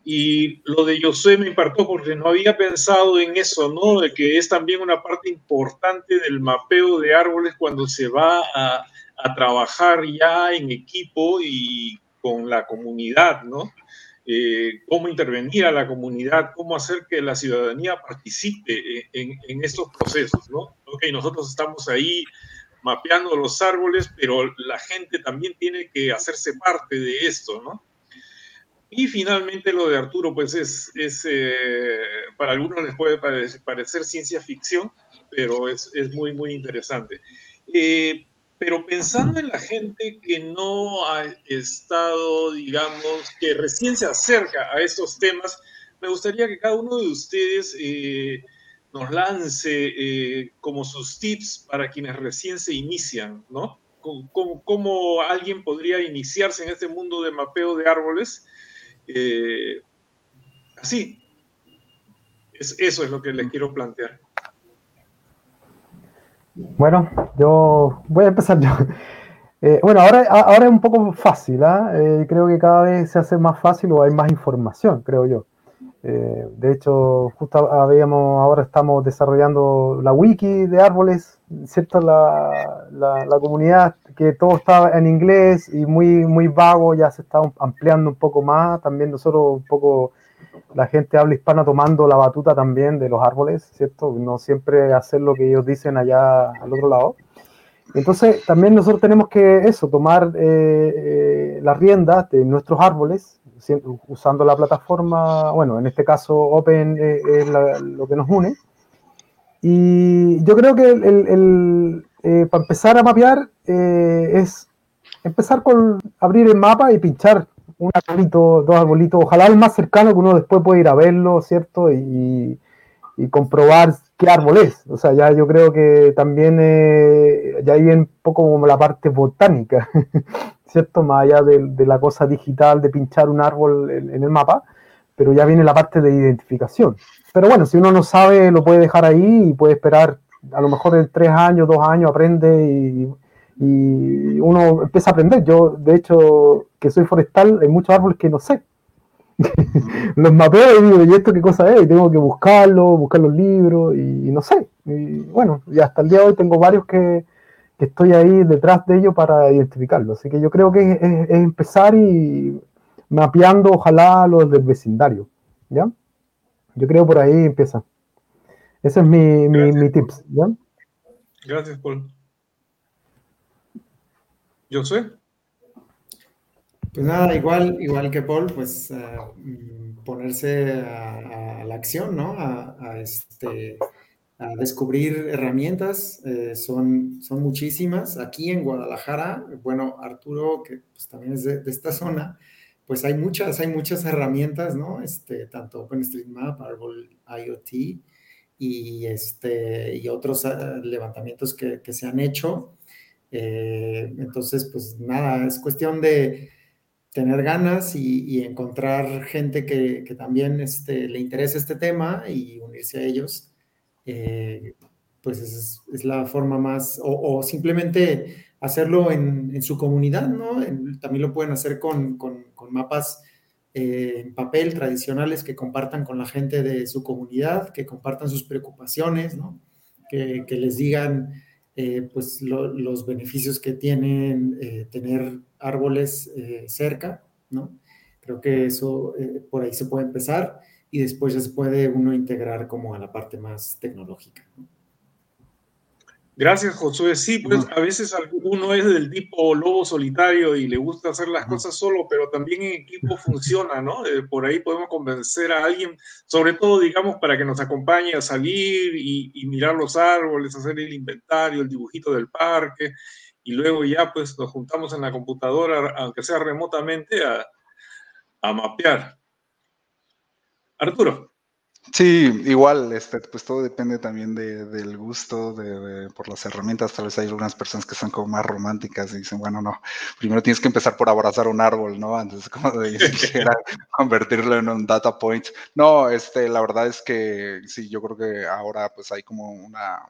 y lo de Josué me impartó porque no había pensado en eso, ¿no? De que es también una parte importante del mapeo de árboles cuando se va a, trabajar ya en equipo y con la comunidad, ¿no? Eh, cómo intervenir a la comunidad, cómo hacer que la ciudadanía participe en, en, estos procesos, ¿no? Ok, nosotros estamos ahí mapeando los árboles, pero la gente también tiene que hacerse parte de esto, ¿no? Y finalmente lo de Arturo, pues es, es eh, para algunos les puede parecer, ciencia ficción, pero es, es muy, muy interesante. Eh, pero pensando en la gente que no ha estado, digamos, que recién se acerca a estos temas, me gustaría que cada uno de ustedes eh, nos lance como sus tips para quienes recién se inician, ¿no? ¿Cómo, ¿Cómo, alguien podría iniciarse en este mundo de mapeo de árboles eh, así. eso es lo que les quiero plantear. Bueno, yo voy a empezar yo. Eh, bueno, ahora, ahora es un poco fácil, ¿ah? eh, creo que cada vez se hace más fácil o hay más información, creo yo. De hecho, justo habíamos, ahora estamos desarrollando la wiki de árboles, ¿cierto? La, la, comunidad que todo estaba en inglés y muy, muy vago, ya se está ampliando un poco más. También nosotros un poco, la gente habla hispana tomando la batuta también de los árboles, ¿cierto? No siempre hacer lo que ellos dicen allá al otro lado. Entonces, también nosotros tenemos que eso, tomar eh, eh, las riendas de nuestros árboles, usando la plataforma, bueno, en este caso Open eh, es lo que nos une. Y yo creo que el, eh, para empezar a mapear eh, es empezar con abrir el mapa y pinchar un arbolito, dos arbolitos, ojalá el más cercano que uno después puede ir a verlo, ¿cierto? Y, comprobar qué árbol es. O sea, ya yo creo que también eh, ya hay un poco como la parte botánica, [laughs] ¿cierto? Más allá de, la cosa digital de pinchar un árbol en, el mapa, pero ya viene la parte de identificación. Pero bueno, si uno no sabe, lo puede dejar ahí y puede esperar a lo mejor en tres años, dos años aprende y, uno empieza a aprender. Yo, de hecho, que soy forestal, hay muchos árboles que no sé. [laughs] los mapeo y digo, ¿y esto qué cosa es? Y tengo que buscarlo, buscar los libros y, no sé. Y bueno, y hasta el día de hoy tengo varios que, estoy ahí detrás de ellos para identificarlo. Así que yo creo que es, empezar y mapeando, ojalá, los del vecindario. ¿Ya? Yo creo por ahí empieza. Ese es mi, mi, tips. ¿ya? Gracias, Paul. ¿Yo sé? Pues nada, igual, igual que Paul, pues eh, ponerse a, la acción, ¿no? A, este, a descubrir herramientas, eh, son, son muchísimas. Aquí en Guadalajara, bueno, Arturo, que pues, también es de, esta zona, pues hay muchas, hay muchas herramientas, ¿no? Este, tanto OpenStreetMap, Arbol IoT, y, este, y otros ah, levantamientos que, se han hecho. Eh, entonces, pues nada, es cuestión de tener ganas y, encontrar gente que, también este, le interese este tema y unirse a ellos. Eh, pues es, la forma más, o, simplemente hacerlo en, su comunidad, ¿no? también lo pueden hacer con, con, mapas eh, en papel tradicionales que compartan con la gente de su comunidad, que compartan sus preocupaciones, ¿no? que, que les digan eh, pues los beneficios que tienen eh, tener árboles cerca, ¿no? Creo que eso eh, por ahí se puede empezar y después ya se puede uno integrar como a la parte más tecnológica. Gracias, Josué. Sí, pues a veces uno es del tipo lobo solitario y le gusta hacer las cosas solo, pero también en equipo funciona, ¿no? Eh, por ahí podemos convencer a alguien, sobre todo, digamos, para que nos acompañe a salir y, mirar los árboles, hacer el inventario, el dibujito del parque, y luego ya pues nos juntamos en la computadora, aunque sea remotamente, a, mapear. Arturo. Sí, igual, este, pues todo depende también de, del gusto de, por las herramientas. Tal vez hay algunas personas que son como más románticas y dicen, bueno, no, primero tienes que empezar por abrazar un árbol, ¿no? Antes como de [laughs] convertirlo en un data point. No, este, la verdad es que sí, yo creo que ahora pues hay como una,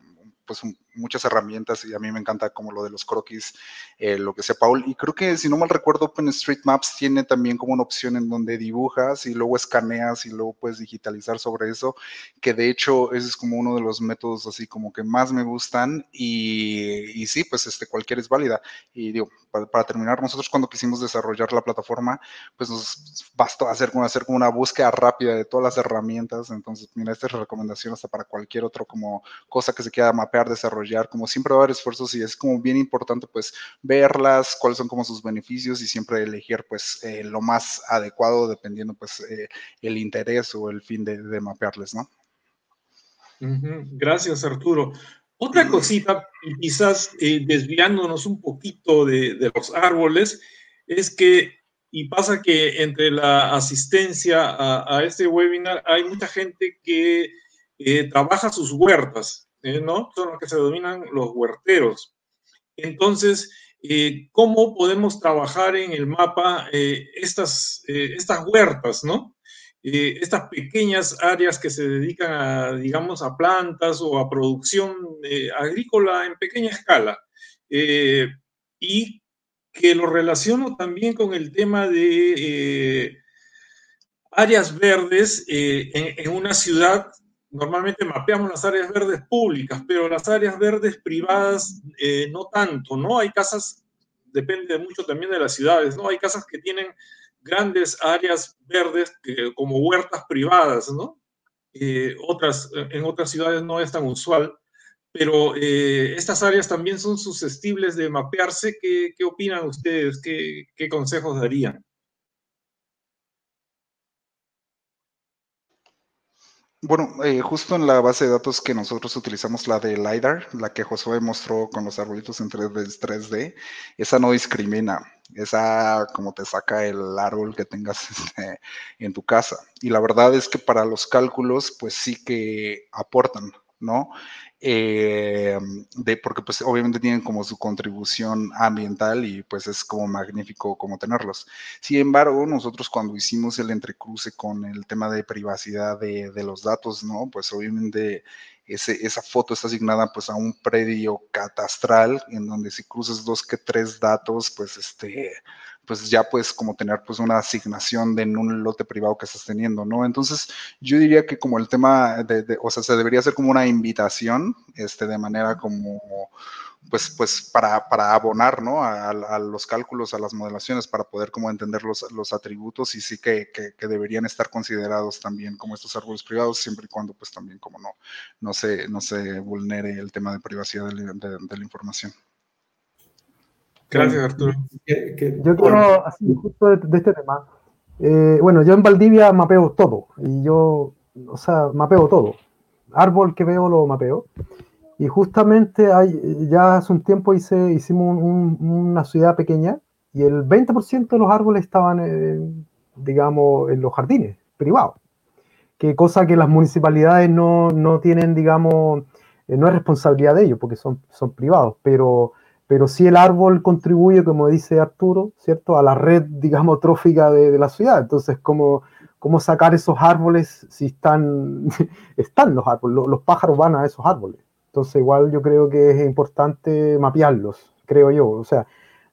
pues muchas herramientas y a mí me encanta como lo de los croquis, eh, lo que sea Paul. Y creo que si no mal recuerdo, OpenStreetMaps tiene también como una opción en donde dibujas y luego escaneas y luego puedes digitalizar sobre eso, que de hecho ese es como uno de los métodos así como que más me gustan y, y sí, pues este, cualquiera es válida. Y digo, para, terminar, nosotros cuando quisimos desarrollar la plataforma, pues nos bastó hacer, hacer como una búsqueda rápida de todas las herramientas. Entonces, mira, esta es recomendación hasta para cualquier otro como cosa que se quiera mapear, desarrollar, como siempre va a haber esfuerzos y es como bien importante pues verlas, cuáles son como sus beneficios y siempre elegir pues eh, lo más adecuado dependiendo pues eh, el interés o el fin de, mapearles, ¿no? Gracias, Arturo. Otra cosita, y quizás eh, desviándonos un poquito de, los árboles, es que, y pasa que entre la asistencia a, este webinar hay mucha gente que eh, trabaja sus huertas, eh, ¿no? Son los que se denominan los huerteros. Entonces, ¿cómo podemos trabajar en el mapa estas, estas huertas, ¿no? Eh, estas pequeñas áreas que se dedican a, digamos, a plantas o a producción eh, agrícola en pequeña escala. Eh, y que lo relaciono también con el tema de áreas verdes en, una ciudad. Normalmente mapeamos las áreas verdes públicas, pero las áreas verdes privadas no tanto, ¿no? Hay casas, depende mucho también de las ciudades, ¿no? Hay casas que tienen grandes áreas verdes como huertas privadas, ¿no? Eh, otras, en otras ciudades no es tan usual, pero eh, estas áreas también son susceptibles de mapearse. ¿Qué, opinan ustedes? ¿Qué, ¿Qué, consejos darían? Bueno, eh, justo en la base de datos que nosotros utilizamos, la de LiDAR, la que Josué mostró con los arbolitos en 3D, esa no discrimina, esa como te saca el árbol que tengas [laughs] este, en tu casa. Y la verdad es que para los cálculos, pues sí que aportan, ¿no? Eh, de, porque pues obviamente tienen como su contribución ambiental y pues es como magnífico como tenerlos. Sin embargo, nosotros cuando hicimos el entrecruce con el tema de privacidad de, de los datos, ¿no? Pues obviamente ese, esa foto está asignada pues a un predio catastral en donde si cruzas dos que tres datos, pues este, pues ya puedes como tener pues una asignación de en un lote privado que estás teniendo, ¿no? Entonces yo diría que como el tema de, o sea, se debería hacer como una invitación, este, de manera como, pues, pues para, para abonar, ¿no? A, los cálculos, a las modelaciones, para poder como entender los, los atributos y sí que, que, deberían estar considerados también como estos árboles privados, siempre y cuando pues también como no, no se, no se vulnere el tema de privacidad de la información. Gracias, Arturo. yo quiero, así, justo de, este tema. Eh, bueno, yo en Valdivia mapeo todo. Y yo, o sea, mapeo todo. Árbol que veo lo mapeo. Y justamente hay, ya hace un tiempo hice, hicimos una ciudad pequeña y el 20% de los árboles estaban, digamos, en los jardines privados. Que cosa que las municipalidades no, no tienen, digamos, eh, no es responsabilidad de ellos porque son, son privados, pero pero sí el árbol contribuye, como dice Arturo, ¿cierto?, a la red, [laughs] digamos, trófica de, la ciudad. Entonces, ¿cómo, ¿cómo, sacar esos árboles si están, [laughs] están los árboles? Los, pájaros van a esos árboles. Entonces, igual yo creo que es importante mapearlos, creo yo. O sea,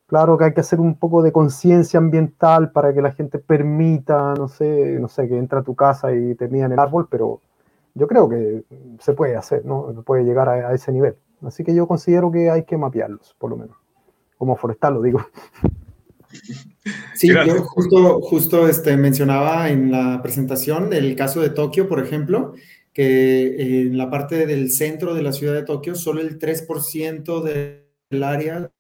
claro que hay que hacer un poco de conciencia ambiental para que la gente permita, no sé, no sé, que entra a tu casa y te midan el árbol, pero yo creo que se puede hacer, ¿no? Puede llegar a ese nivel. Así que yo considero que hay que mapearlos, por lo menos. Como forestal lo digo. [laughs] Sí, yo justo, justo este, mencionaba en la presentación el caso de Tokio, por ejemplo, que en la parte del centro de la ciudad de Tokio, solo el 3% del área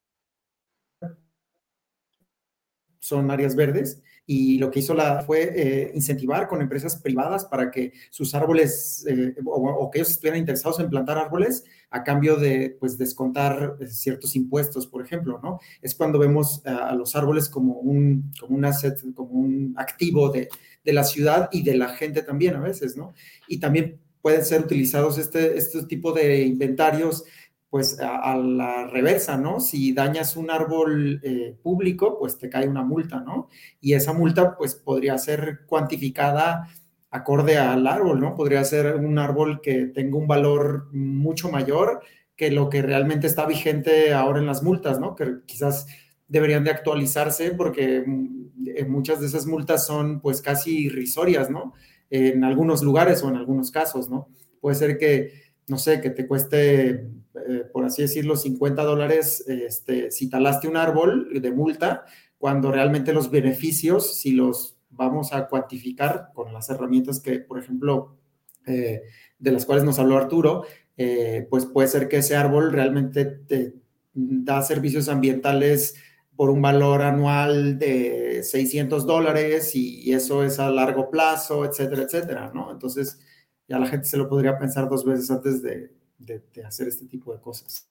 son áreas verdes y lo que hizo la fue eh, incentivar con empresas privadas para que sus árboles eh, o, que ellos estuvieran interesados en plantar árboles a cambio de pues descontar eh, ciertos impuestos, por ejemplo, ¿no? Es cuando vemos a, los árboles como un, como un asset, como un activo de, de, la ciudad y de la gente también a veces, ¿no? Y también pueden ser utilizados este, este tipo de inventarios pues a, la reversa, ¿no? Si dañas un árbol eh, público, pues te cae una multa, ¿no? Y esa multa, pues podría ser cuantificada acorde al árbol, ¿no? Podría ser un árbol que tenga un valor mucho mayor que lo que realmente está vigente ahora en las multas, ¿no? Que quizás deberían de actualizarse porque mm, muchas de esas multas son pues casi irrisorias, ¿no? En algunos lugares o en algunos casos, ¿no? Puede ser que, no sé, que te cueste eh, por así decirlo, 50 dólares este, si talaste un árbol de multa, cuando realmente los beneficios, si los vamos a cuantificar con las herramientas que, por ejemplo, eh, de las cuales nos habló Arturo, eh, pues puede ser que ese árbol realmente te da servicios ambientales por un valor anual de 600 dólares y, eso es a largo plazo, etcétera, etcétera, ¿no? Entonces, ya la gente se lo podría pensar dos veces antes de, de, hacer este tipo de cosas.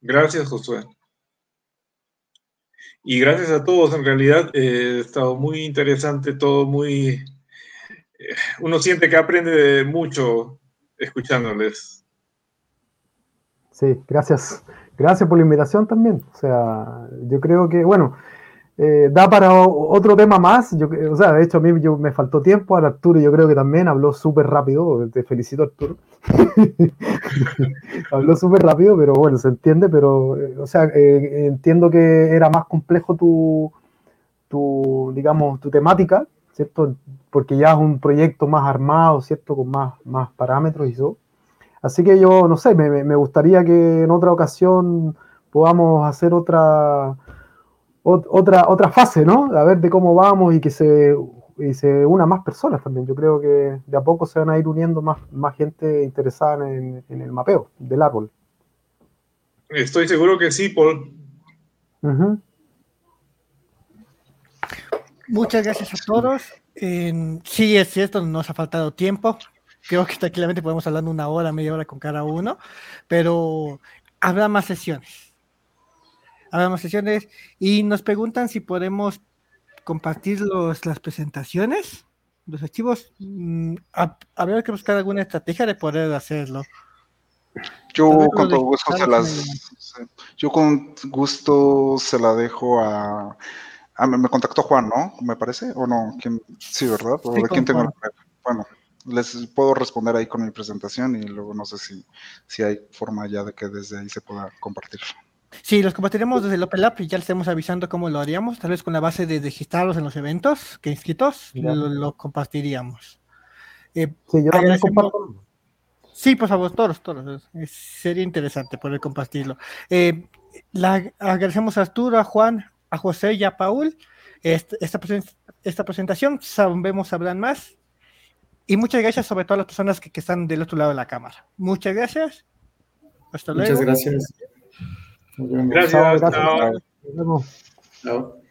Gracias, Josué. Y gracias a todos, en realidad eh, ha estado muy interesante, todo muy... Eh, uno siente que aprende mucho escuchándoles. Sí, gracias. Gracias por la invitación también. O sea, yo creo que, bueno, eh, da para otro tema más. Yo, o sea, de hecho, a mí yo, me faltó tiempo. A Arturo, yo creo que también habló súper rápido. Te felicito, Arturo. [laughs] habló súper rápido, pero bueno, se entiende. Pero, eh, o sea, eh, entiendo que era más complejo tu, tu, digamos, tu temática, ¿cierto? Porque ya es un proyecto más armado, ¿cierto? Con más, más parámetros y eso. Así que yo, no sé, me, me gustaría que en otra ocasión podamos hacer otra otra, otra fase, ¿no? A ver de cómo vamos y que se, y se una más personas también. Yo creo que de a poco se van a ir uniendo más, más gente interesada en, el mapeo del árbol. Estoy seguro que sí, Paul. Muchas gracias a todos. sí, es cierto, nos ha faltado tiempo. Creo que tranquilamente podemos hablar una hora, media hora con cada uno, pero habrá más sesiones Hablamos sesiones y nos preguntan si podemos compartir los, las presentaciones, los archivos. Mm, Habría que buscar alguna estrategia de poder hacerlo. Yo con todo gusto se las, yo con gusto se la dejo a, me contactó Juan, ¿no? Me parece, o no, sí, ¿verdad? ¿O de quién tengo Bueno, les puedo responder ahí con mi presentación y luego no sé si, si hay forma ya de que desde ahí se pueda compartir. Sí, los compartiremos desde el Open Lab y ya les estamos avisando cómo lo haríamos, tal vez con la base de registrarlos en los eventos que inscritos, lo, compartiríamos. Eh, sí, yo también comparto. Sí, por favor, todos, todos. sería interesante poder compartirlo. Eh, agradecemos a Arturo, a Juan, a José y a Paul esta, esta, presentación. Sabemos hablar más. Y muchas gracias sobre todo a las personas que, que están del otro lado de la cámara. Muchas gracias. Hasta luego. Muchas gracias. Gracias. Chao. Chao.